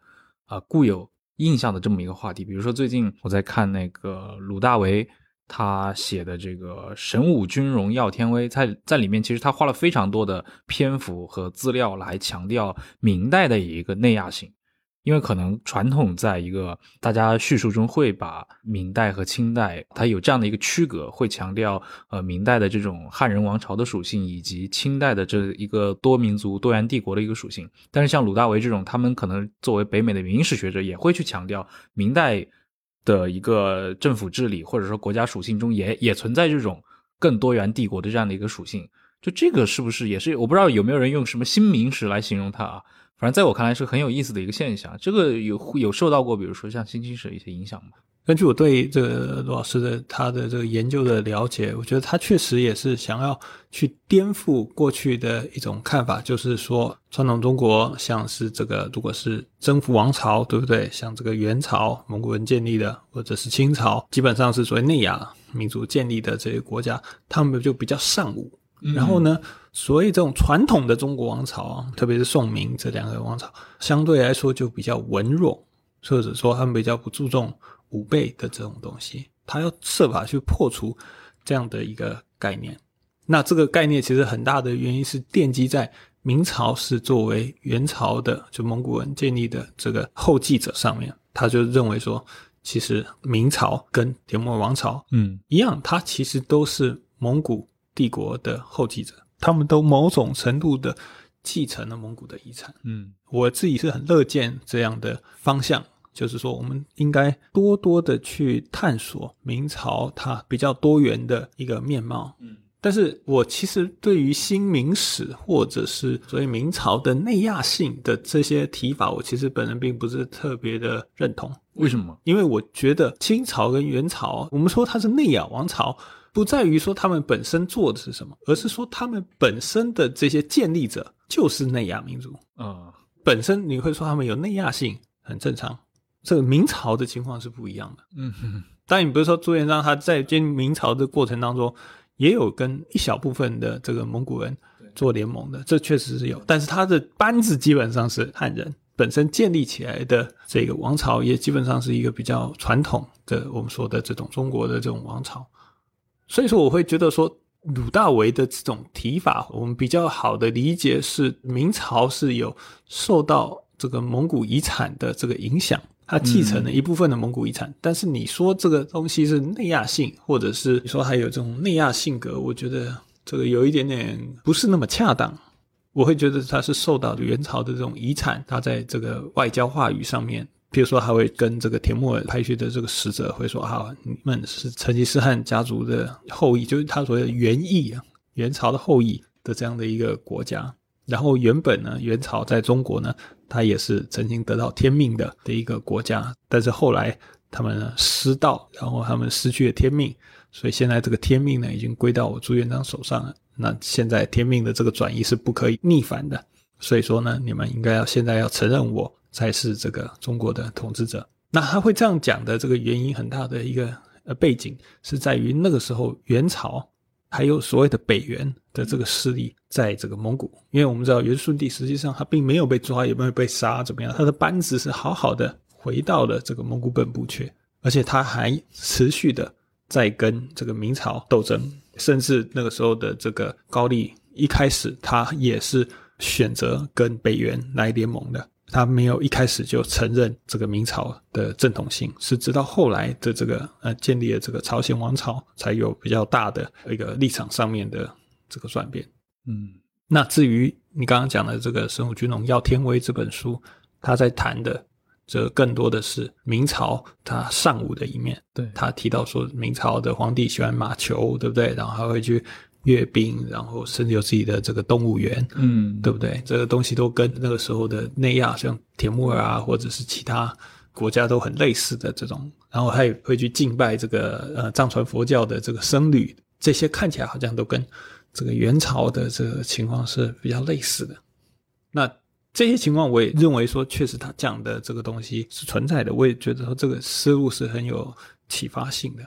A: 啊，固有印象的这么一个话题，比如说最近我在看那个鲁大为他写的这个《神武军荣耀天威》，在在里面其实他花了非常多的篇幅和资料来强调明代的一个内亚性。因为可能传统在一个大家叙述中会把明代和清代它有这样的一个区隔，会强调呃明代的这种汉人王朝的属性，以及清代的这一个多民族多元帝国的一个属性。但是像鲁大为这种，他们可能作为北美的明史学者，也会去强调明代的一个政府治理或者说国家属性中也也存在这种更多元帝国的这样的一个属性。就这个是不是也是我不知道有没有人用什么新明史来形容它啊？反正在我看来是很有意思的一个现象，这个有有受到过，比如说像新清史一些影响吗？
B: 根据我对这个罗老师的他的这个研究的了解，我觉得他确实也是想要去颠覆过去的一种看法，就是说传统中国像是这个如果是征服王朝，对不对？像这个元朝蒙古人建立的，或者是清朝，基本上是所谓内亚民族建立的这些国家，他们就比较尚武。然后呢？所以这种传统的中国王朝啊，特别是宋明这两个王朝，相对来说就比较文弱，或者说他们比较不注重武备的这种东西。他要设法去破除这样的一个概念。那这个概念其实很大的原因是奠基在明朝是作为元朝的就蒙古人建立的这个后继者上面。他就认为说，其实明朝跟铁木王朝嗯一样，它其实都是蒙古。帝国的后继者，他们都某种程度的继承了蒙古的遗产。嗯，我自己是很乐见这样的方向，就是说，我们应该多多的去探索明朝它比较多元的一个面貌。嗯，但是我其实对于新明史或者是所谓明朝的内亚性的这些提法，我其实本人并不是特别的认同。
A: 为什么？
B: 因为我觉得清朝跟元朝，我们说它是内亚王朝。不在于说他们本身做的是什么，而是说他们本身的这些建立者就是内亚民族啊。本身你会说他们有内亚性，很正常。这个明朝的情况是不一样的。嗯，哼，但你不是说朱元璋他在建明朝的过程当中，也有跟一小部分的这个蒙古人做联盟的，这确实是有。但是他的班子基本上是汉人，本身建立起来的这个王朝也基本上是一个比较传统的，我们说的这种中国的这种王朝。所以说，我会觉得说，鲁大为的这种提法，我们比较好的理解是，明朝是有受到这个蒙古遗产的这个影响，它继承了一部分的蒙古遗产。但是你说这个东西是内亚性，或者是你说还有这种内亚性格，我觉得这个有一点点不是那么恰当。我会觉得它是受到元朝的这种遗产，它在这个外交话语上面，比如说还会跟这个铁木尔派去的这个使者会说啊，你们是成吉思汗家族的后裔，就是他所谓的元裔啊，元朝的后裔的这样的一个国家。然后原本呢，元朝在中国呢，它也是曾经得到天命的的一个国家，但是后来他们失道，然后他们失去了天命，所以现在这个天命呢已经归到我朱元璋手上了。那现在天命的这个转移是不可以逆反的，所以说呢，你们应该要现在要承认我才是这个中国的统治者。那他会这样讲的这个原因很大的一个呃背景是在于那个时候元朝还有所谓的北元的这个势力在这个蒙古，因为我们知道元顺帝实际上他并没有被抓，也没有被杀，怎么样？他的班子是好好的回到了这个蒙古本部去，而且他还持续的在跟这个明朝斗争。甚至那个时候的这个高丽，一开始他也是选择跟北元来联盟的，他没有一开始就承认这个明朝的正统性，是直到后来的这个呃建立了这个朝鲜王朝，才有比较大的一个立场上面的这个转变。
A: 嗯，
B: 那至于你刚刚讲的这个《神武军龙耀天威》这本书，他在谈的。则更多的是明朝他尚武的一面。
A: 对
B: 他提到说，明朝的皇帝喜欢马球，对不对？然后还会去阅兵，然后甚至有自己的这个动物园，
A: 嗯，
B: 对不对？这个东西都跟那个时候的内亚，像铁木尔啊，或者是其他国家都很类似的这种。然后他也会去敬拜这个呃藏传佛教的这个僧侣，这些看起来好像都跟这个元朝的这个情况是比较类似的。那。这些情况，我也认为说，确实他讲的这个东西是存在的。我也觉得说，这个思路是很有启发性的。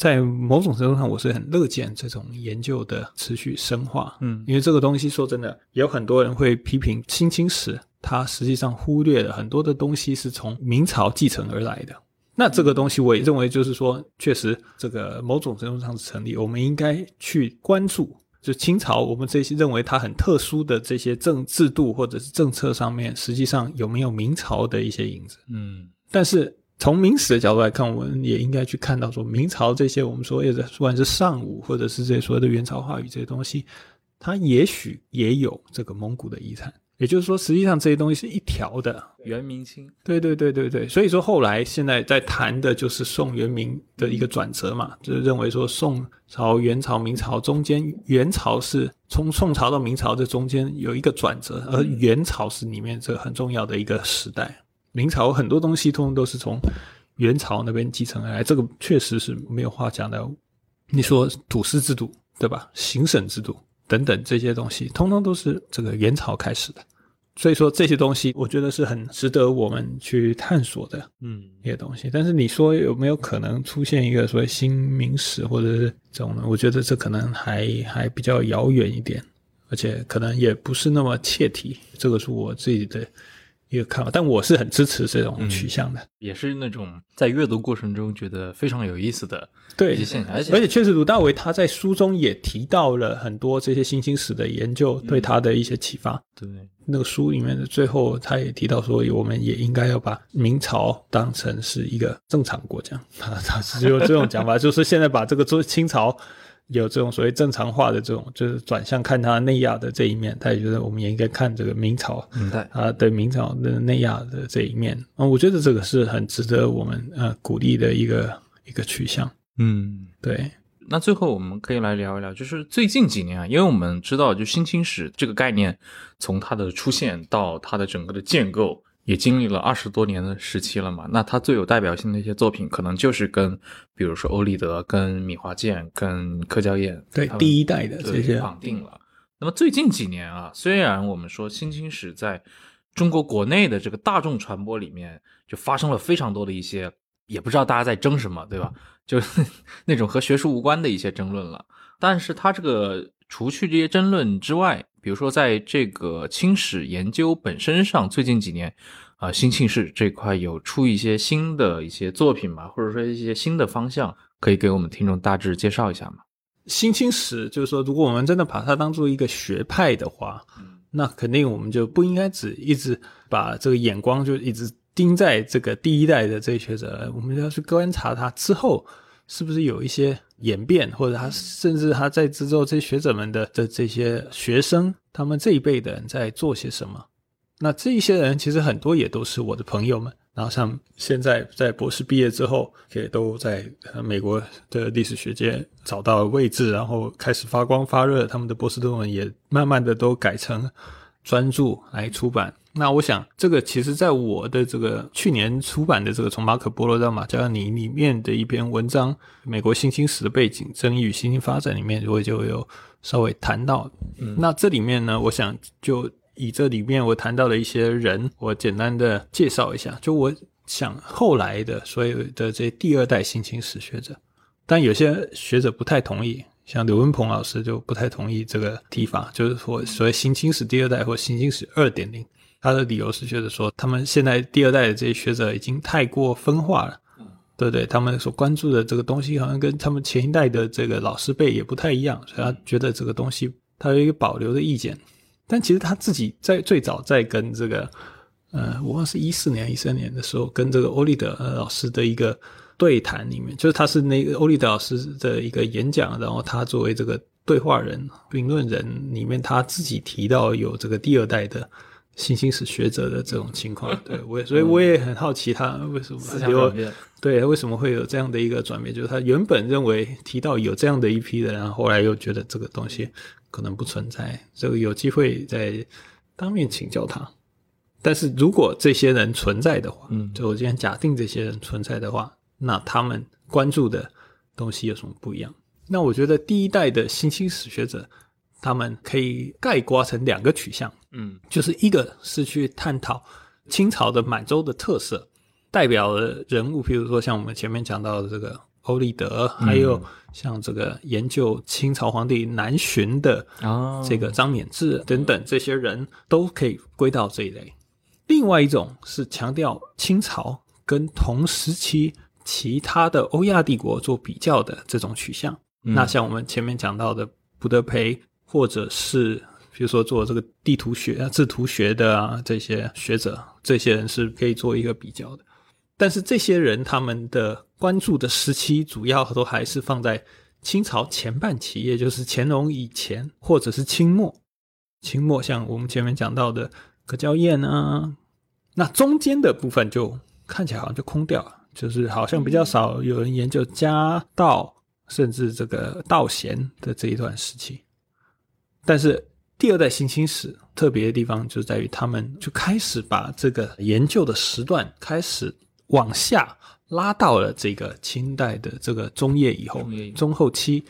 B: 在某种程度上，我是很乐见这种研究的持续深化。
A: 嗯，
B: 因为这个东西说真的，有很多人会批评新清史，它实际上忽略了很多的东西是从明朝继承而来的。那这个东西，我也认为就是说，确实这个某种程度上是成立。我们应该去关注。就清朝，我们这些认为它很特殊的这些政制度或者是政策上面，实际上有没有明朝的一些影子？
A: 嗯，
B: 但是从明史的角度来看，我们也应该去看到说，明朝这些我们所谓的不管是尚武或者是这些所谓的元朝话语这些东西，它也许也有这个蒙古的遗产。也就是说，实际上这些东西是一条的，
A: 元明清。
B: 对对对对对，所以说后来现在在谈的就是宋元明的一个转折嘛，就是认为说宋朝、元朝、明朝中间，元朝是从宋朝到明朝这中间有一个转折，而元朝是里面这很重要的一个时代。明朝很多东西通通都是从元朝那边继承而来，这个确实是没有话讲的。你说土司制度对吧？行省制度等等这些东西，通通都是这个元朝开始的。所以说这些东西，我觉得是很值得我们去探索的，
A: 嗯，
B: 一些东西。但是你说有没有可能出现一个所谓新明史或者是这种呢？我觉得这可能还还比较遥远一点，而且可能也不是那么切题。这个是我自己的。一个看法，但我是很支持这种取向的，
A: 也是那种在阅读过程中觉得非常有意思的
B: 对
A: 现象，
B: 而
A: 且
B: 而且确实，鲁大为他在书中也提到了很多这些新兴史的研究对他的一些启发。
A: 对
B: 那个书里面的最后，他也提到说，我们也应该要把明朝当成是一个正常国家，他他是有这种讲法，就是现在把这个做清朝。有这种所谓正常化的这种，就是转向看它内亚的这一面，他也觉得我们也应该看这个明朝，
A: 嗯，对
B: 啊，对明朝的内亚的这一面，嗯，我觉得这个是很值得我们呃鼓励的一个一个取向，
A: 嗯，
B: 对。
A: 那最后我们可以来聊一聊，就是最近几年啊，因为我们知道，就新清史这个概念，从它的出现到它的整个的建构。也经历了二十多年的时期了嘛，那他最有代表性的一些作品，可能就是跟，比如说欧立德、跟米华健、跟柯娇燕，
B: 对第一代的这些
A: 绑定了。那么最近几年啊，虽然我们说新清史在中国国内的这个大众传播里面，就发生了非常多的一些，也不知道大家在争什么，对吧？就是 那种和学术无关的一些争论了。但是他这个除去这些争论之外，比如说，在这个清史研究本身上，最近几年，啊，新庆史这块有出一些新的一些作品嘛，或者说一些新的方向，可以给我们听众大致介绍一下吗？
B: 新清史就是说，如果我们真的把它当做一个学派的话，那肯定我们就不应该只一直把这个眼光就一直。盯在这个第一代的这些学者，我们要去观察他之后是不是有一些演变，或者他甚至他在之后这些学者们的的这些学生，他们这一辈的人在做些什么。那这一些人其实很多也都是我的朋友们。然后像现在在博士毕业之后，也都在美国的历史学界找到位置，然后开始发光发热。他们的博士论文也慢慢的都改成专注来出版。那我想，这个其实在我的这个去年出版的这个从马可波罗到马加尼里面的一篇文章《美国新兴史的背景、争议与新兴发展》里面，我就有稍微谈到。嗯那这里面呢，我想就。以这里面我谈到的一些人，我简单的介绍一下。就我想后来的所有的这第二代新兴史学者，但有些学者不太同意，像刘文鹏老师就不太同意这个提法，就是说所谓新清史第二代或新清史二点零。他的理由是觉得说，他们现在第二代的这些学者已经太过分化了，对不对？他们所关注的这个东西好像跟他们前一代的这个老师辈也不太一样，所以他觉得这个东西他有一个保留的意见。但其实他自己在最早在跟这个，呃，我忘是一四年、一三年的时候，跟这个欧立德老师的一个对谈里面，就是他是那个欧立德老师的一个演讲，然后他作为这个对话人、评论人里面，他自己提到有这个第二代的新兴史学者的这种情况。对我，所以我也很好奇他为什么
A: 有
B: 对为什么会有这样的一个转变，就是他原本认为提到有这样的一批人，然后后来又觉得这个东西。可能不存在，这个有机会再当面请教他。但是如果这些人存在的话，嗯，就我今天假定这些人存在的话，那他们关注的东西有什么不一样？那我觉得第一代的新兴史学者，他们可以概括成两个取向，嗯，就是一个是去探讨清朝的满洲的特色，代表的人物，比如说像我们前面讲到的这个。欧立德，还有像这个研究清朝皇帝南巡的这个张勉志等等，这些人都可以归到这一类。另外一种是强调清朝跟同时期其他的欧亚帝国做比较的这种取向。那像我们前面讲到的布德培，或者是比如说做这个地图学啊、制图学的啊这些学者，这些人是可以做一个比较的。但是这些人他们的关注的时期主要都还是放在清朝前半期，也就是乾隆以前或者是清末。清末像我们前面讲到的葛娇燕啊，那中间的部分就看起来好像就空掉了，就是好像比较少有人研究家道，甚至这个道贤的这一段时期。但是第二代新清史特别的地方就在于，他们就开始把这个研究的时段开始。往下拉到了这个清代的这个中叶以后，中后期，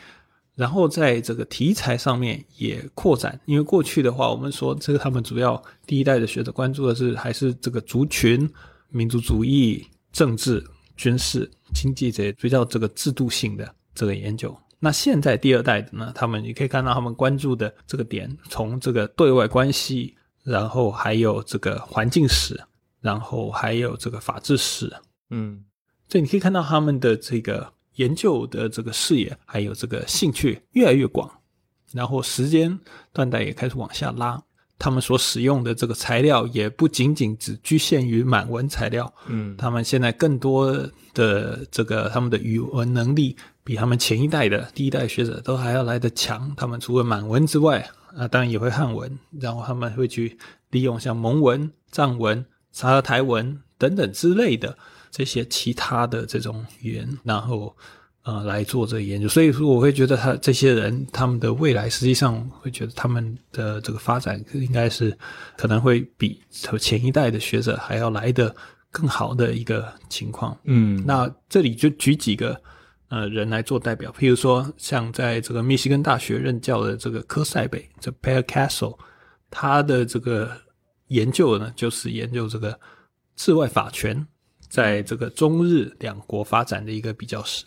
B: 然后在这个题材上面也扩展。因为过去的话，我们说这个他们主要第一代的学者关注的是还是这个族群、民族主义、政治、军事、经济这些比较这个制度性的这个研究。那现在第二代的呢，他们你可以看到他们关注的这个点，从这个对外关系，然后还有这个环境史。然后还有这个法治史，嗯，这你可以看到他们的这个研究的这个视野，还有这个兴趣越来越广，然后时间断代也开始往下拉，他们所使用的这个材料也不仅仅只局限于满文材料，嗯，他们现在更多的这个他们的语文能力比他们前一代的第一代学者都还要来得强，他们除了满文之外，啊，当然也会汉文，然后他们会去利用像蒙文、藏文。查台文等等之类的这些其他的这种语言，然后呃来做这个研究，所以说我会觉得他这些人他们的未来实际上会觉得他们的这个发展应该是可能会比前一代的学者还要来的更好的一个情况。嗯，那这里就举几个呃人来做代表，譬如说像在这个密西根大学任教的这个科塞贝，这 Pear Castle，他的这个。研究呢，就是研究这个治外法权在这个中日两国发展的一个比较史。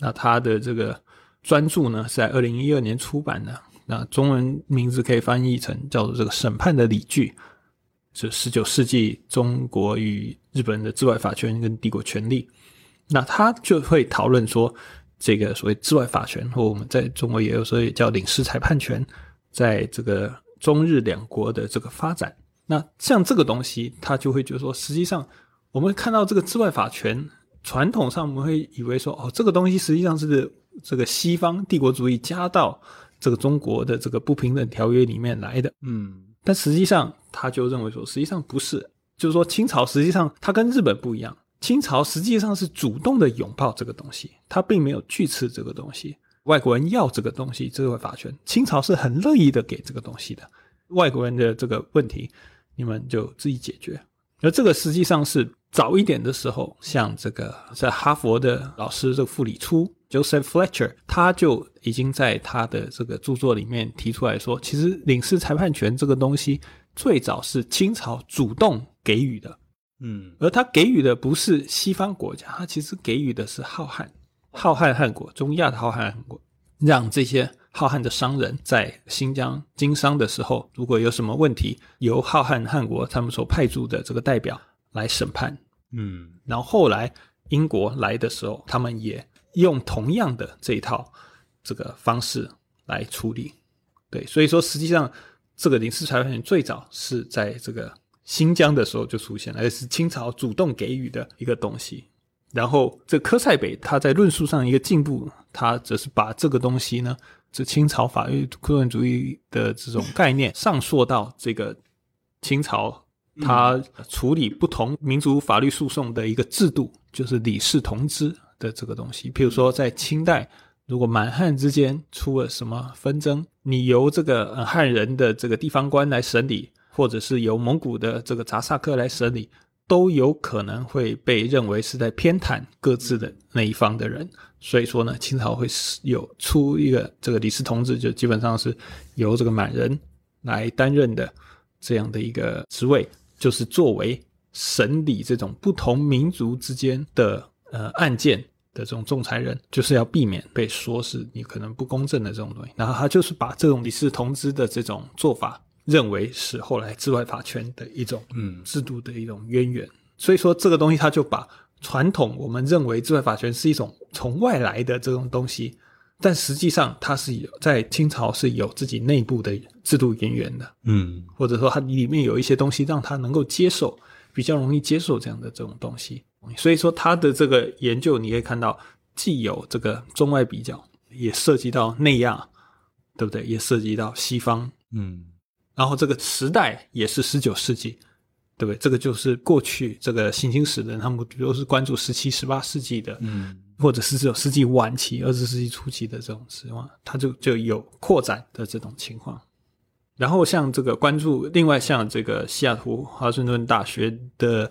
B: 那他的这个专著呢，是在二零一二年出版的。那中文名字可以翻译成叫做《这个审判的理据》，是十九世纪中国与日本的治外法权跟帝国权力。那他就会讨论说，这个所谓治外法权，或我们在中国也有时候也叫领事裁判权，在这个中日两国的这个发展。那像这个东西，他就会觉得说，实际上我们看到这个治外法权，传统上我们会以为说，哦，这个东西实际上是这个西方帝国主义加到这个中国的这个不平等条约里面来的。
A: 嗯
B: 但实际上，他就认为说，实际上不是，就是说清朝实际上它跟日本不一样，清朝实际上是主动的拥抱这个东西，它并没有拒斥这个东西。外国人要这个东西，这个法权，清朝是很乐意的给这个东西的。外国人的这个问题，你们就自己解决。而这个实际上是早一点的时候，像这个在哈佛的老师这个傅里初 Joseph Fletcher，他就已经在他的这个著作里面提出来说，其实领事裁判权这个东西最早是清朝主动给予的，
A: 嗯。
B: 而他给予的不是西方国家，他其实给予的是浩瀚浩瀚汉国中亚的浩瀚汉国，让这些浩瀚的商人在新疆经商的时候，如果有什么问题，由浩瀚汉国他们所派驻的这个代表来审判。
A: 嗯
B: 然后后来英国来的时候，他们也用同样的这一套这个方式来处理。对，所以说实际上这个领事裁判权最早是在这个新疆的时候就出现了，而是清朝主动给予的一个东西。然后这科塞北他在论述上一个进步，他则是把这个东西呢，这清朝法律客观主义的这种概念上溯到这个清朝他处理不同民族法律诉讼的一个制度，就是理事同知的这个东西。譬如说，在清代，如果满汉之间出了什么纷争，你由这个汉人的这个地方官来审理，或者是由蒙古的这个扎萨克来审理，都有可能会被认为是在偏袒各自的那一方的人。所以说呢，清朝会有出一个这个理事同志，就基本上是由这个满人来担任的这样的一个职位，就是作为审理这种不同民族之间的呃案件的这种仲裁人，就是要避免被说是你可能不公正的这种东西。然后他就是把这种理事同知的这种做法，认为是后来治外法权的一种
A: 嗯
B: 制度的一种渊源。所以说这个东西，他就把传统我们认为治外法权是一种从外来的这种东西，但实际上它是有在清朝是有自己内部的制度渊源的。
A: 嗯
B: 或者说它里面有一些东西让他能够接受，比较容易接受这样的这种东西。所以说他的这个研究，你可以看到，既有这个中外比较，也涉及到内亚，对不对？也涉及到西方，
A: 嗯
B: 然后这个时代也是十九世纪，对不对？这个就是过去这个新兴史的人，他们都是关注十七、十八世纪的，
A: 嗯
B: 或者是只有世纪晚期、二十世纪初期的这种情况，它就就有扩展的这种情况。然后像这个关注，另外像这个西雅图华盛顿大学的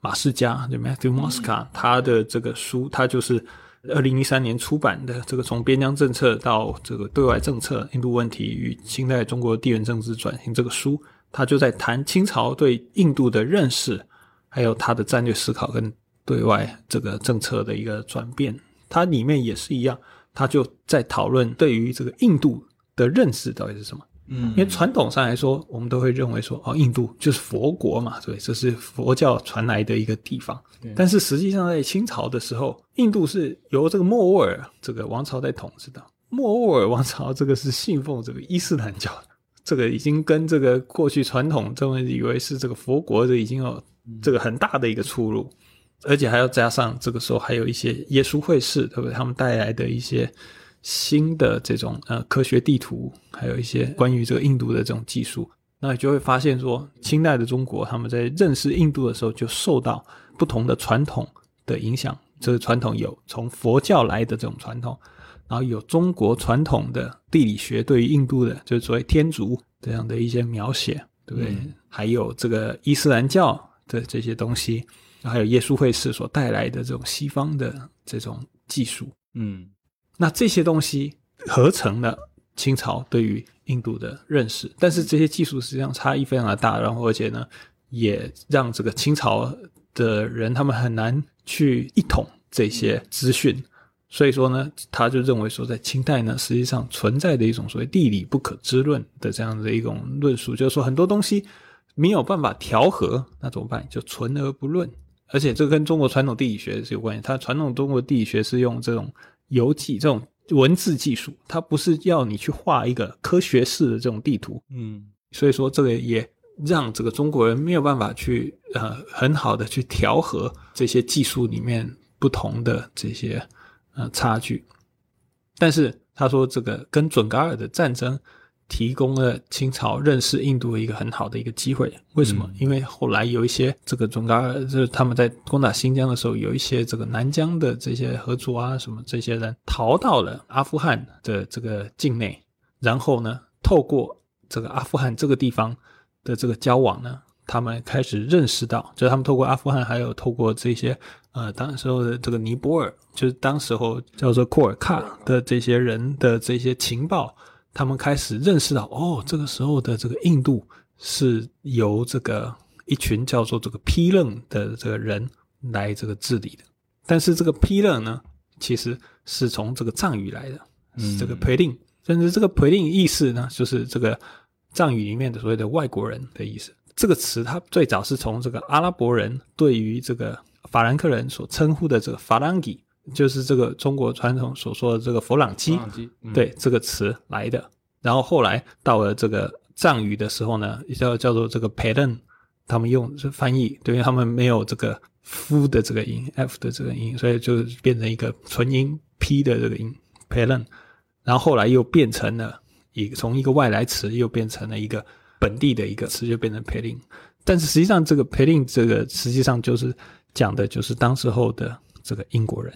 B: 马世家，就 Matthew Mosca，他的这个书，他就是二零一三年出版的这个从边疆政策到这个对外政策、印度问题与清代中国地缘政治转型这个书，他就在谈清朝对印度的认识，还有他的战略思考跟对外这个政策的一个转变。它里面也是一样，它就在讨论对于这个印度的认识到底是什么。
A: 嗯
B: 因为传统上来说，我们都会认为说，哦，印度就是佛国嘛，对，这是佛教传来的一个地方。但是实际上，在清朝的时候，印度是由这个莫卧儿这个王朝在统治的。莫卧儿王朝这个是信奉这个伊斯兰教的，这个已经跟这个过去传统这么以为是这个佛国的已经有这个很大的一个出入，而且还要加上这个时候还有一些耶稣会士，对不对？他们带来的一些新的这种呃科学地图，还有一些关于这个印度的这种技术，那你就会发现说，清代的中国他们在认识印度的时候，就受到不同的传统的影响。这个传统有从佛教来的这种传统，然后有中国传统的地理学对于印度的，就是所谓天竺这样的一些描写，对不对？还有这个伊斯兰教的这些东西，还有耶稣会士所带来的这种西方的这种技术。
A: 嗯
B: 那这些东西合成了清朝对于印度的认识，但是这些技术实际上差异非常的大，然后而且呢，也让这个清朝的人他们很难去一统这些资讯，所以说呢，他就认为说，在清代呢，实际上存在的一种所谓地理不可知论的这样的一种论述，就是说很多东西没有办法调和，那怎么办？就存而不论。而且这跟中国传统地理学是有关系，它传统中国地理学是用这种游记这种文字技术，它不是要你去画一个科学式的这种地图，
A: 嗯
B: 所以说这个也让这个中国人没有办法去呃很好的去调和这些技术里面不同的这些呃差距。但是他说，这个跟准噶尔的战争提供了清朝认识印度的一个很好的一个机会。为什么？因为后来有一些这个准噶尔，就是他们在攻打新疆的时候，有一些这个南疆的这些合族啊什么这些人逃到了阿富汗的这个境内，然后呢，透过这个阿富汗这个地方的这个交往呢，他们开始认识到，就是他们透过阿富汗，还有透过这些呃，当时候的这个尼泊尔，就是当时候叫做库尔喀的这些人的这些情报，他们开始认识到，哦，这个时候的这个印度是由这个一群叫做这个批楞的这个人来这个治理的。但是这个批楞呢，其实是从这个藏语来的，是这个培令，甚至这个培令意思呢，就是这个藏语里面的所谓的外国人的意思。这个词它最早是从这个阿拉伯人对于这个法兰克人所称呼的这个法兰吉，就是这个中国传统所说的这个佛朗机，
A: 嗯
B: 对这个词来的。然后后来到了这个藏语的时候呢，叫叫做这个 p a t e n 他们用是翻译，对，因为他们没有这个 f 的这个音，f 的这个音，所以就变成一个纯音 p 的这个音 p a t e n 然后后来又变成了一从一个外来词又变成了一个本地的一个词，就变成 p a l i n 但是实际上这个 p a l i n 这个实际上就是讲的就是当时候的这个英国人。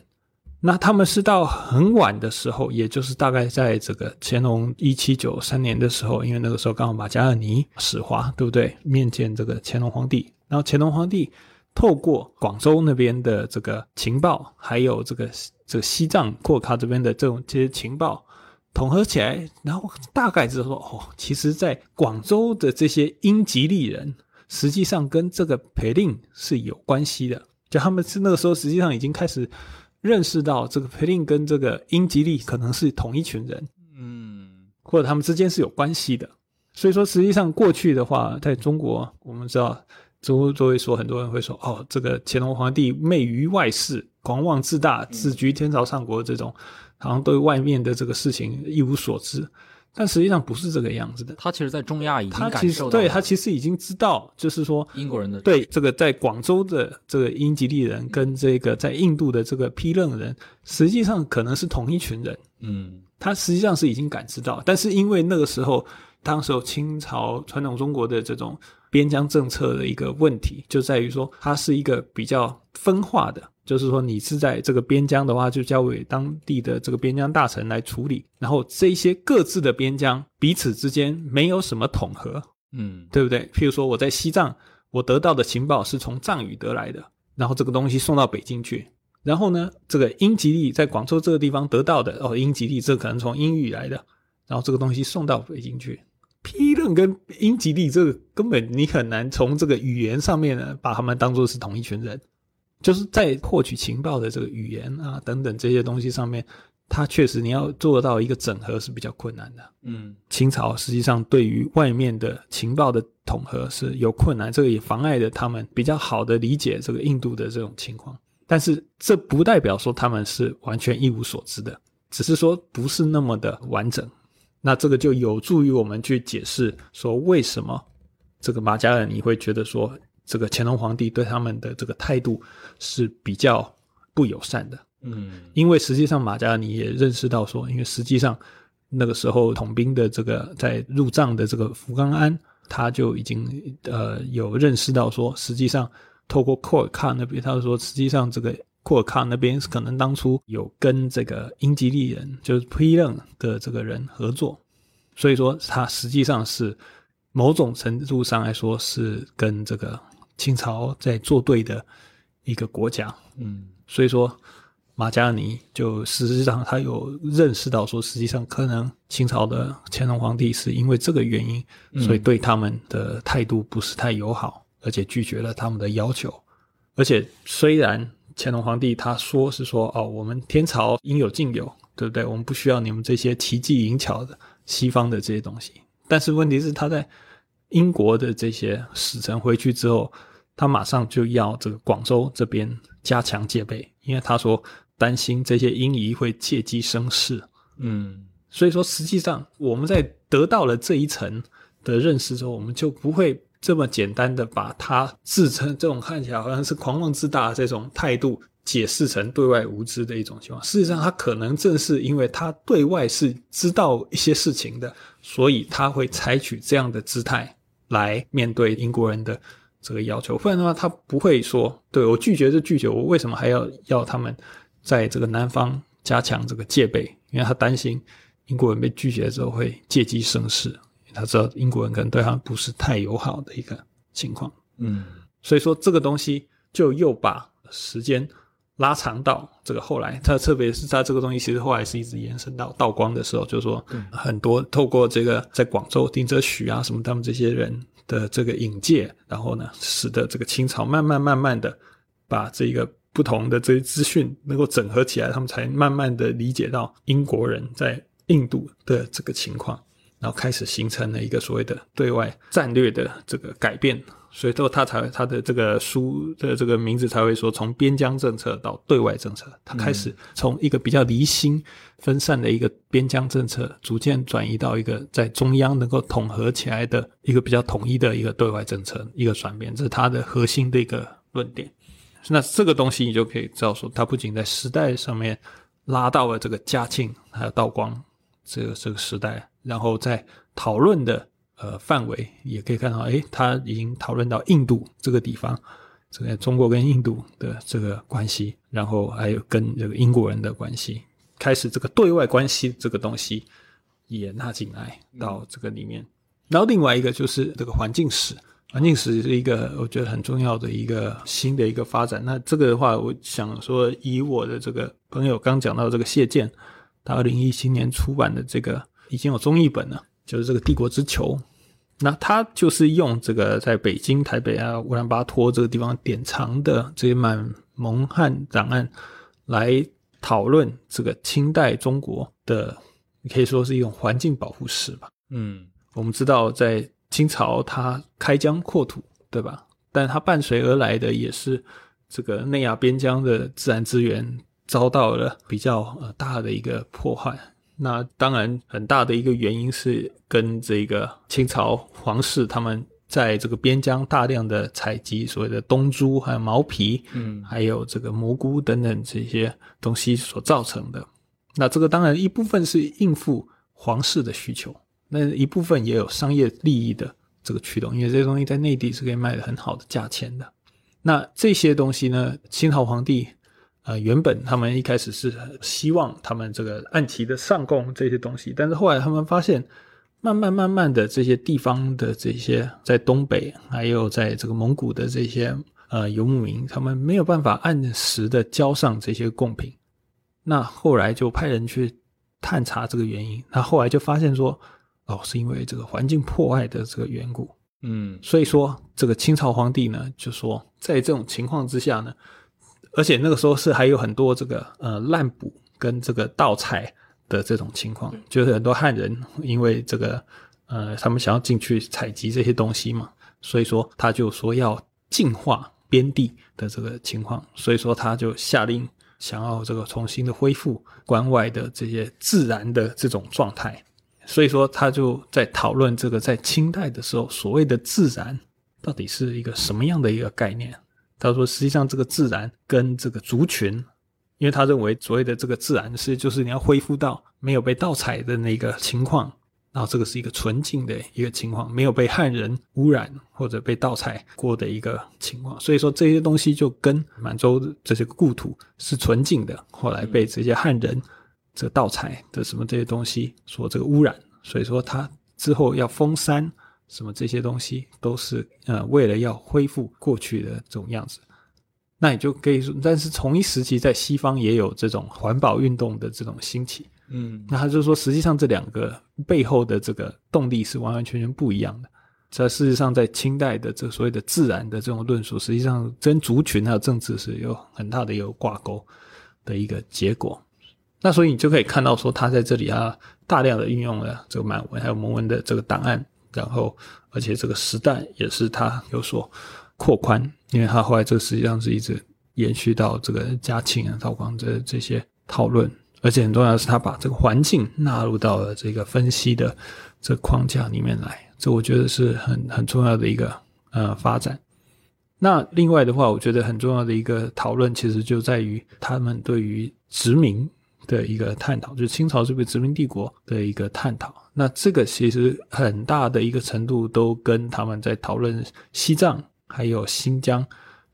B: 那他们是到很晚的时候，也就是大概在这个乾隆一七九三年的时候，因为那个时候刚好马加尔尼始华，对不对？面见这个乾隆皇帝，然后乾隆皇帝透过广州那边的这个情报，还有这个这个西藏库尔喀这边的这种这些情报统合起来，然后大概知道说，哦，其实在广州的这些英吉利人，实际上跟这个培令是有关系的，就他们是那个时候实际上已经开始。认识到这个培林跟这个英吉利可能是同一群人，
A: 嗯
B: 或者他们之间是有关系的。所以说，实际上过去的话，在中国，我们知道，周周会说，很多人会说，哦，这个乾隆皇帝媚于外事，狂妄自大，自居天朝上国，这种好像对外面的这个事情一无所知。但实际上不是这个样子的。
A: 他其实，在中亚已经
B: 他其实
A: 感受到了
B: 对他其实已经知道，就是说
A: 英国人的
B: 对这个在广州的这个英吉利人跟这个在印度的这个批楞人，实际上可能是同一群人。
A: 嗯
B: 他实际上是已经感知到，但是因为那个时候，当时候清朝传统中国的这种边疆政策的一个问题，就在于说它是一个比较分化的，就是说你是在这个边疆的话，就交给当地的这个边疆大臣来处理，然后这些各自的边疆彼此之间没有什么统合，
A: 嗯
B: 对不对？譬如说我在西藏，我得到的情报是从藏语得来的，然后这个东西送到北京去。然后呢，这个英吉利在广州这个地方得到的哦，英吉利这可能从英语来的，然后这个东西送到北京去。批论跟英吉利这个根本你很难从这个语言上面呢把他们当做是同一群人，就是在获取情报的这个语言啊等等这些东西上面，它确实你要做到一个整合是比较困难的。
A: 嗯
B: 清朝实际上对于外面的情报的统合是有困难，这个也妨碍了他们比较好的理解这个印度的这种情况。但是这不代表说他们是完全一无所知的，只是说不是那么的完整。那这个就有助于我们去解释说为什么这个马加尔你会觉得说这个乾隆皇帝对他们的这个态度是比较不友善的。
A: 嗯
B: 因为实际上马加尔尼也认识到说，因为实际上那个时候统兵的这个在入藏的这个福冈安，他就已经呃有认识到说，实际上透过库尔喀那边，他说实际上这个库尔喀那边可能当初有跟这个英吉利人，就是批楞的这个人合作，所以说他实际上是某种程度上来说是跟这个清朝在作对的一个国家。
A: 嗯
B: 所以说，马加尔尼就实际上他有认识到说，实际上可能清朝的乾隆皇帝是因为这个原因，所以对他们的态度不是太友好，而且拒绝了他们的要求。而且虽然乾隆皇帝他说是说哦，我们天朝应有尽有，对不对？我们不需要你们这些奇技淫巧的西方的这些东西。但是问题是他在英国的这些使臣回去之后，他马上就要这个广州这边加强戒备，因为他说担心这些英夷会借机生事。
A: 嗯
B: 所以说，实际上我们在得到了这一层的认识之后，我们就不会这么简单的把他自称这种看起来好像是狂妄自大的这种态度，解释成对外无知的一种情况。事实上，他可能正是因为他对外是知道一些事情的，所以他会采取这样的姿态来面对英国人的这个要求。不然的话，他不会说：“对我拒绝就拒绝，我为什么还要要他们在这个南方加强这个戒备？”因为他担心英国人被拒绝之后会借机生事。他知道英国人可能对他不是太友好的一个情况，
A: 嗯，
B: 所以说这个东西就又把时间拉长到这个后来，他特别是他这个东西其实后来是一直延伸到道光的时候，就是说很多透过这个在广州丁则许啊什么他们这些人的这个引介，然后呢，使得这个清朝慢慢慢慢的把这个不同的这些资讯能够整合起来，他们才慢慢的理解到英国人在印度的这个情况。然后开始形成了一个所谓的对外战略的这个改变，所以说他才他的这个书的这个名字才会说从边疆政策到对外政策，他开始从一个比较离心分散的一个边疆政策，逐渐转移到一个在中央能够统合起来的一个比较统一的一个对外政策一个转变，这是他的核心的一个论点。那这个东西你就可以知道说，他不仅在时代上面拉到了这个嘉庆还有道光这个这个时代。然后在讨论的呃范围，也可以看到，哎，他已经讨论到印度这个地方，这个中国跟印度的这个关系，然后还有跟这个英国人的关系，开始这个对外关系这个东西也纳进来到这个里面。然后另外一个就是这个环境史，环境史是一个我觉得很重要的一个新的一个发展。那这个的话，我想说，以我的这个朋友刚讲到这个谢剑，他二零一七年出版的这个。已经有中译本了，就是这个《帝国之球》，那他就是用这个在北京、台北啊、乌兰巴托这个地方典藏的这些满蒙汉档案，来讨论这个清代中国的，可以说是一种环境保护史吧。
A: 嗯，
B: 我们知道在清朝，它开疆扩土，对吧？但它伴随而来的也是这个内亚边疆的自然资源遭到了比较呃大的一个破坏。那当然，很大的一个原因是跟这个清朝皇室他们在这个边疆大量的采集所谓的冬珠，还有毛皮，
A: 嗯，
B: 还有这个蘑菇等等这些东西所造成的。那这个当然一部分是应付皇室的需求，那一部分也有商业利益的这个驱动，因为这些东西在内地是可以卖的很好的价钱的。那这些东西呢，清朝皇帝。呃，原本他们一开始是希望他们这个按期的上供这些东西，但是后来他们发现，慢慢慢慢的这些地方的这些在东北，还有在这个蒙古的这些呃游牧民，他们没有办法按时的交上这些贡品。那后来就派人去探查这个原因，那后来就发现说，哦，是因为这个环境破坏的这个缘故。
A: 嗯，
B: 所以说这个清朝皇帝呢，就说在这种情况之下呢。而且那个时候是还有很多这个呃滥捕跟这个盗采的这种情况，就是很多汉人因为这个呃他们想要进去采集这些东西嘛，所以说他就说要净化边地的这个情况，所以说他就下令想要这个重新的恢复关外的这些自然的这种状态，所以说他就在讨论这个在清代的时候所谓的自然到底是一个什么样的一个概念。他说：“实际上，这个自然跟这个族群，因为他认为所谓的这个自然是，就是你要恢复到没有被盗采的那个情况，然后这个是一个纯净的一个情况，没有被汉人污染或者被盗采过的一个情况。所以说这些东西就跟满洲这些故土是纯净的，后来被这些汉人这盗采的什么这些东西所这个污染，所以说他之后要封山。”什么这些东西都是呃为了要恢复过去的这种样子，那你就可以说，但是同一时期在西方也有这种环保运动的这种兴起，
A: 嗯，
B: 那他就说，实际上这两个背后的这个动力是完完全全不一样的。在事实上，在清代的这所谓的自然的这种论述，实际上跟族群还有政治是有很大的一个挂钩的一个结果。那所以你就可以看到说，他在这里啊大量的运用了这个满文还有蒙文的这个档案。然后，而且这个时代也是他有所扩宽，因为他后来这实际上是一直延续到这个嘉庆啊、道光这这些讨论，而且很重要的是他把这个环境纳入到了这个分析的这框架里面来，这我觉得是很很重要的一个呃发展。那另外的话，我觉得很重要的一个讨论，其实就在于他们对于殖民的一个探讨，就是清朝这个殖民帝国的一个探讨。那这个其实很大的一个程度都跟他们在讨论西藏还有新疆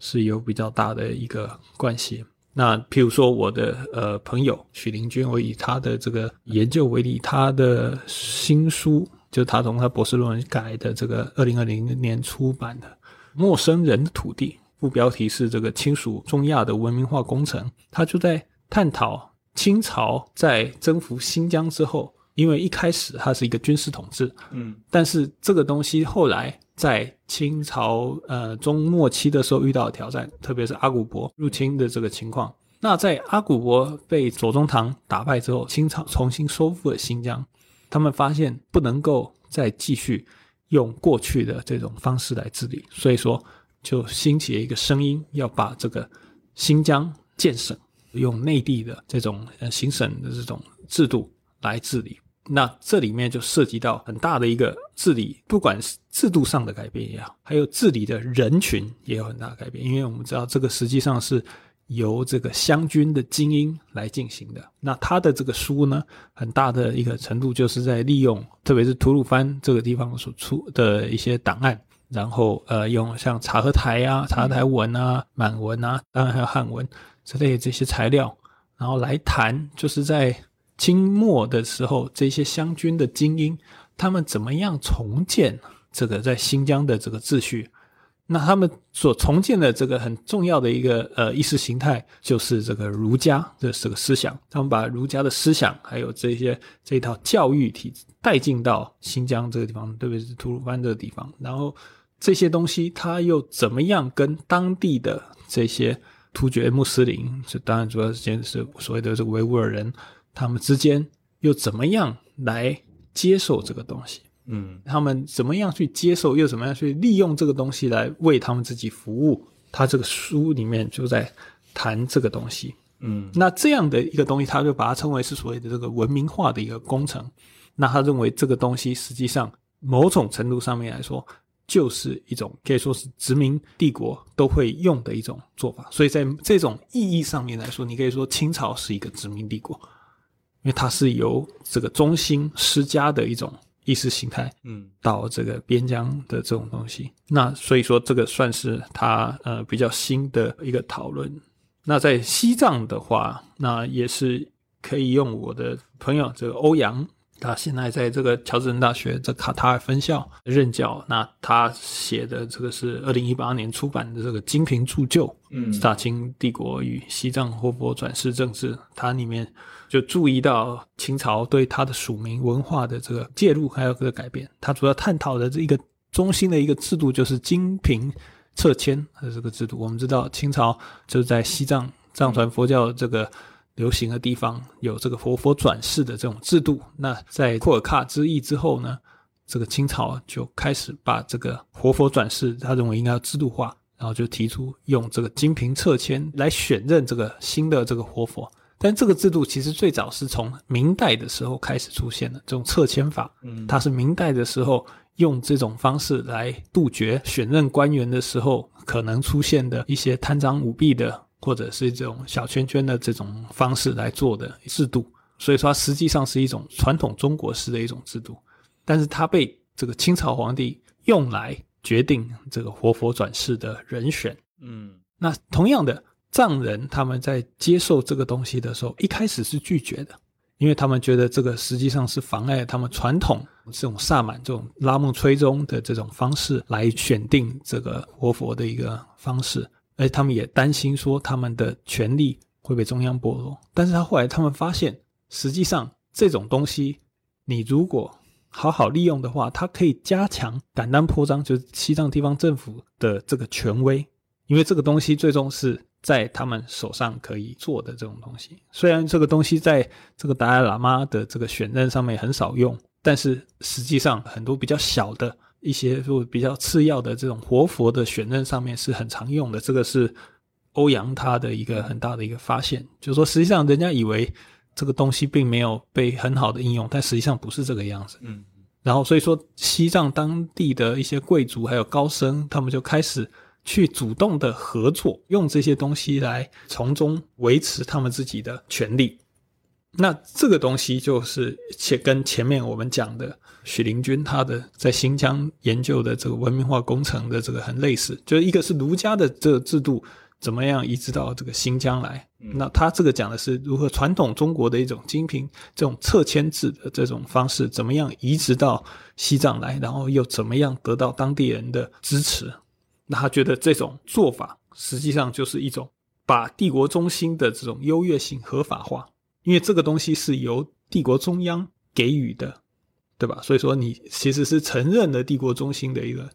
B: 是有比较大的一个关系。那譬如说我的呃朋友许林军，我以他的这个研究为例，他的新书就他从他博士论文改的这个二零二零年出版的《陌生人的土地》，副标题是这个亲属中亚的文明化工程，他就在探讨清朝在征服新疆之后。因为一开始它是一个军事统治，
A: 嗯，
B: 但是这个东西后来在清朝呃中末期的时候遇到挑战，特别是阿古柏入侵的这个情况。那在阿古柏被左宗棠打败之后，清朝重新收复了新疆，他们发现不能够再继续用过去的这种方式来治理，所以说就兴起了一个声音，要把这个新疆建省，用内地的这种呃行省的这种制度来治理。那这里面就涉及到很大的一个治理，不管是制度上的改变也好，还有治理的人群也有很大的改变。因为我们知道，这个实际上是由这个湘军的精英来进行的。那他的这个书呢，很大的一个程度就是在利用，特别是吐鲁番这个地方所出的一些档案，然后呃，用像察合台啊、察合台文啊、满文啊，当然还有汉文之类这些材料，然后来谈，就是在。清末的时候，这些湘军的精英，他们怎么样重建这个在新疆的这个秩序？那他们所重建的这个很重要的一个呃意识形态，就是这个儒家的这个思想。他们把儒家的思想，还有这些这一套教育体制带进到新疆这个地方，特别是吐鲁番这个地方。然后这些东西，他又怎么样跟当地的这些突厥穆斯林？这当然主要是是所谓的这个维吾尔人。他们之间又怎么样来接受这个东西？
A: 嗯，
B: 他们怎么样去接受，又怎么样去利用这个东西来为他们自己服务？他这个书里面就在谈这个东西。
A: 嗯，
B: 那这样的一个东西，他就把它称为是所谓的这个文明化的一个工程。那他认为这个东西实际上某种程度上面来说，就是一种可以说是殖民帝国都会用的一种做法。所以在这种意义上面来说，你可以说清朝是一个殖民帝国。因为它是由这个中心施加的一种意识形态，
A: 嗯，
B: 到这个边疆的这种东西，那所以说这个算是它呃比较新的一个讨论。那在西藏的话，那也是可以用我的朋友这个欧阳。他现在在这个乔治城大学在卡塔尔分校任教。那他写的这个是二零一八年出版的这个《金瓶铸就》，
A: 嗯，
B: 大清帝国与西藏活佛转世政治，它里面就注意到清朝对它的署名文化的这个介入还有这个改变。它主要探讨的这一个中心的一个制度就是金瓶撤迁的这个制度。我们知道清朝就是在西藏藏传佛教这个。流行的地方有这个活佛转世的这种制度。那在库尔喀之役之后呢，这个清朝就开始把这个活佛转世，他认为应该要制度化，然后就提出用这个金瓶撤迁来选任这个新的这个活佛。但这个制度其实最早是从明代的时候开始出现的这种撤迁法。
A: 嗯，
B: 它是明代的时候用这种方式来杜绝选任官员的时候可能出现的一些贪赃舞弊的。或者是这种小圈圈的这种方式来做的制度，所以说它实际上是一种传统中国式的一种制度，但是它被这个清朝皇帝用来决定这个活佛转世的人选。
A: 嗯，
B: 那同样的藏人他们在接受这个东西的时候，一开始是拒绝的，因为他们觉得这个实际上是妨碍他们传统这种萨满这种拉木吹钟的这种方式来选定这个活佛的一个方式。而且他们也担心说他们的权力会被中央剥夺，但是他后来他们发现，实际上这种东西，你如果好好利用的话，它可以加强敢当扩张，就是西藏地方政府的这个权威，因为这个东西最终是在他们手上可以做的这种东西。虽然这个东西在这个达赖喇嘛的这个选任上面很少用，但是实际上很多比较小的。一些就比较次要的这种活佛的选任上面是很常用的，这个是欧阳他的一个很大的一个发现，就是说实际上人家以为这个东西并没有被很好的应用，但实际上不是这个样子。
A: 嗯，
B: 然后所以说西藏当地的一些贵族还有高僧，他们就开始去主动的合作，用这些东西来从中维持他们自己的权利。那这个东西就是且跟前面我们讲的许灵均他的在新疆研究的这个文明化工程的这个很类似，就是一个是儒家的这个制度怎么样移植到这个新疆来，那他这个讲的是如何传统中国的一种精品这种撤迁制的这种方式怎么样移植到西藏来，然后又怎么样得到当地人的支持？那他觉得这种做法实际上就是一种把帝国中心的这种优越性合法化。因为这个东西是由帝国中央给予的，对吧？所以说你其实是承认了帝国中心的一个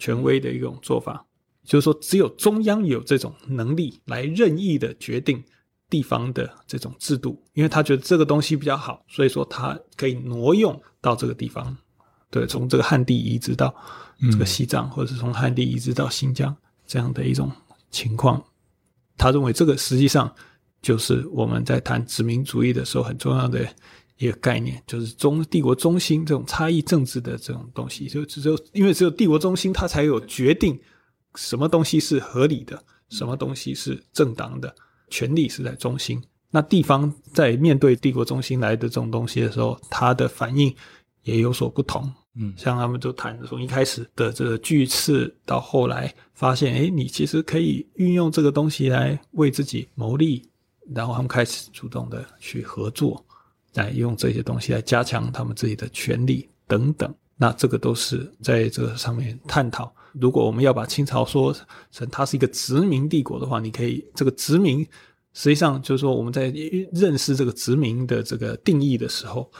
B: 权威的一种做法，就是说只有中央有这种能力来任意的决定地方的这种制度，因为他觉得这个东西比较好，所以说他可以挪用到这个地方，对，从这个汉地移植到这个西藏，或者是从汉地移植到新疆这样的一种情况，他认为这个实际上。就是我们在谈殖民主义的时候很重要的一个概念，就是中帝国中心这种差异政治的这种东西，就只有因为只有帝国中心，它才有决定什么东西是合理的，什么东西是正当的，权力是在中心。那地方在面对帝国中心来的这种东西的时候，它的反应也有所不同。
A: 嗯，
B: 像他们就谈从一开始的这个巨刺，到后来发现，哎，你其实可以运用这个东西来为自己谋利。然后他们开始主动的去合作，来用这些东西来加强他们自己的权利等等。那这个都是在这个上面探讨。如果我们要把清朝说成它是一个殖民帝国的话，你可以这个殖民实际上就是说我们在认识这个殖民的这个定义的时候，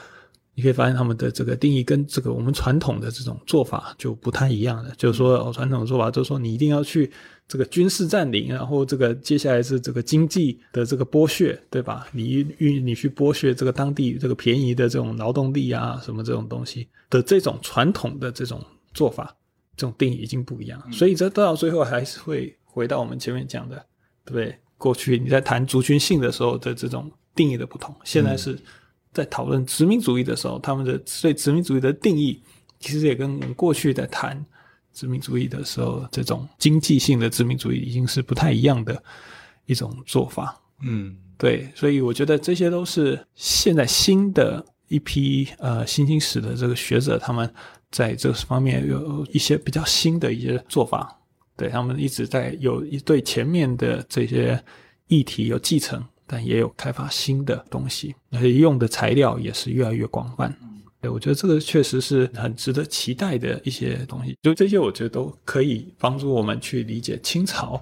B: 你可以发现他们的这个定义跟这个我们传统的这种做法就不太一样了。就是说，传统的做法就是说你一定要去。这个军事占领，然后这个接下来是这个经济的这个剥削，对吧？你运你去剥削这个当地这个便宜的这种劳动力啊，什么这种东西的这种传统的这种做法，这种定义已经不一样。所以这到最后还是会回到我们前面讲的，对不对？过去你在谈族群性的时候的这种定义的不同，现在是在讨论殖民主义的时候，他们的对殖民主义的定义其实也跟我们过去在谈。殖民主义的时候，这种经济性的殖民主义已经是不太一样的一种做法。
A: 嗯，
B: 对，所以我觉得这些都是现在新的一批呃新兴史的这个学者，他们在这方面有一些比较新的一些做法。对他们一直在有一对前面的这些议题有继承，但也有开发新的东西，而且用的材料也是越来越广泛。对我觉得这个确实是很值得期待的一些东西，就这些，我觉得都可以帮助我们去理解清朝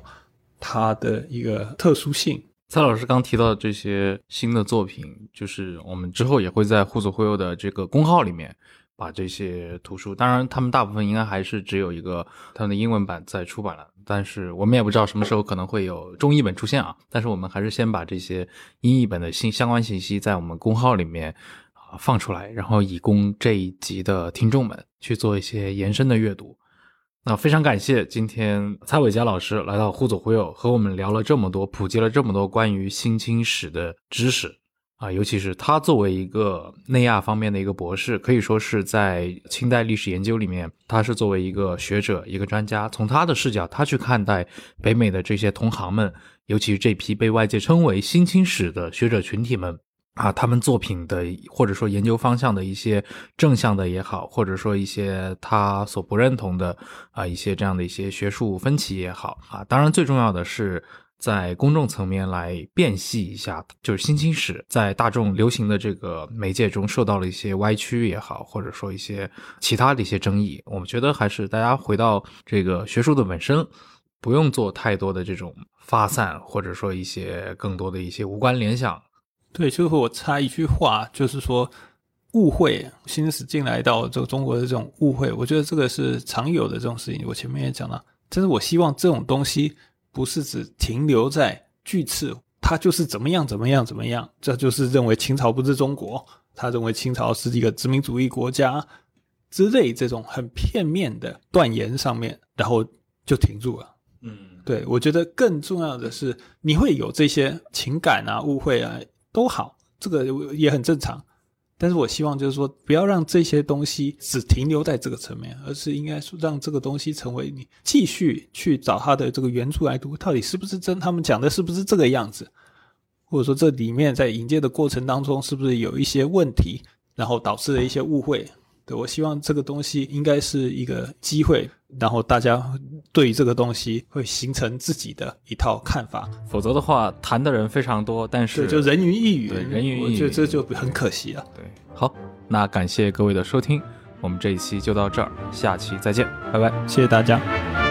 B: 它的一个特殊性。
A: 蔡老师刚提到的这些新的作品，就是我们之后也会在互左互右的这个公号里面把这些图书，当然他们大部分应该还是只有一个他们的英文版在出版了，但是我们也不知道什么时候可能会有中译本出现啊。但是我们还是先把这些英译本的信相关信息在我们公号里面。放出来，然后以供这一集的听众们去做一些延伸的阅读。那非常感谢今天蔡伟佳老师来到互左互右，和我们聊了这么多，普及了这么多关于新清史的知识啊！尤其是他作为一个内亚方面的一个博士，可以说是在清代历史研究里面，他是作为一个学者、一个专家，从他的视角，他去看待北美的这些同行们，尤其是这批被外界称为新清史的学者群体们。啊，他们作品的或者说研究方向的一些正向的也好，或者说一些他所不认同的啊一些这样的一些学术分歧也好啊，当然最重要的是在公众层面来辨析一下，就是新清史在大众流行的这个媒介中受到了一些歪曲也好，或者说一些其他的一些争议，我们觉得还是大家回到这个学术的本身，不用做太多的这种发散，或者说一些更多的一些无关联想。
B: 对，就是我插一句话，就是说误会，新史进来到这个中国的这种误会，我觉得这个是常有的这种事情。我前面也讲了，但是我希望这种东西不是只停留在句次，他就是怎么样怎么样怎么样，这就是认为清朝不是中国，他认为清朝是一个殖民主义国家之类这种很片面的断言上面，然后就停住了。
A: 嗯，
B: 对我觉得更重要的是，你会有这些情感啊、误会啊。都好，这个也很正常。但是我希望就是说，不要让这些东西只停留在这个层面，而是应该说让这个东西成为你继续去找它的这个原著来读，到底是不是真？他们讲的是不是这个样子？或者说这里面在引介的过程当中，是不是有一些问题，然后导致了一些误会？对我希望这个东西应该是一个机会，然后大家对这个东西会形成自己的一套看法。
A: 否则的话，谈的人非常多，但是，
B: 就人云亦云，
A: 对人云亦云
B: 我觉得这就很可惜了。
A: 对，好，那感谢各位的收听，我们这一期就到这儿，下期再见，拜拜。
B: 谢谢大家。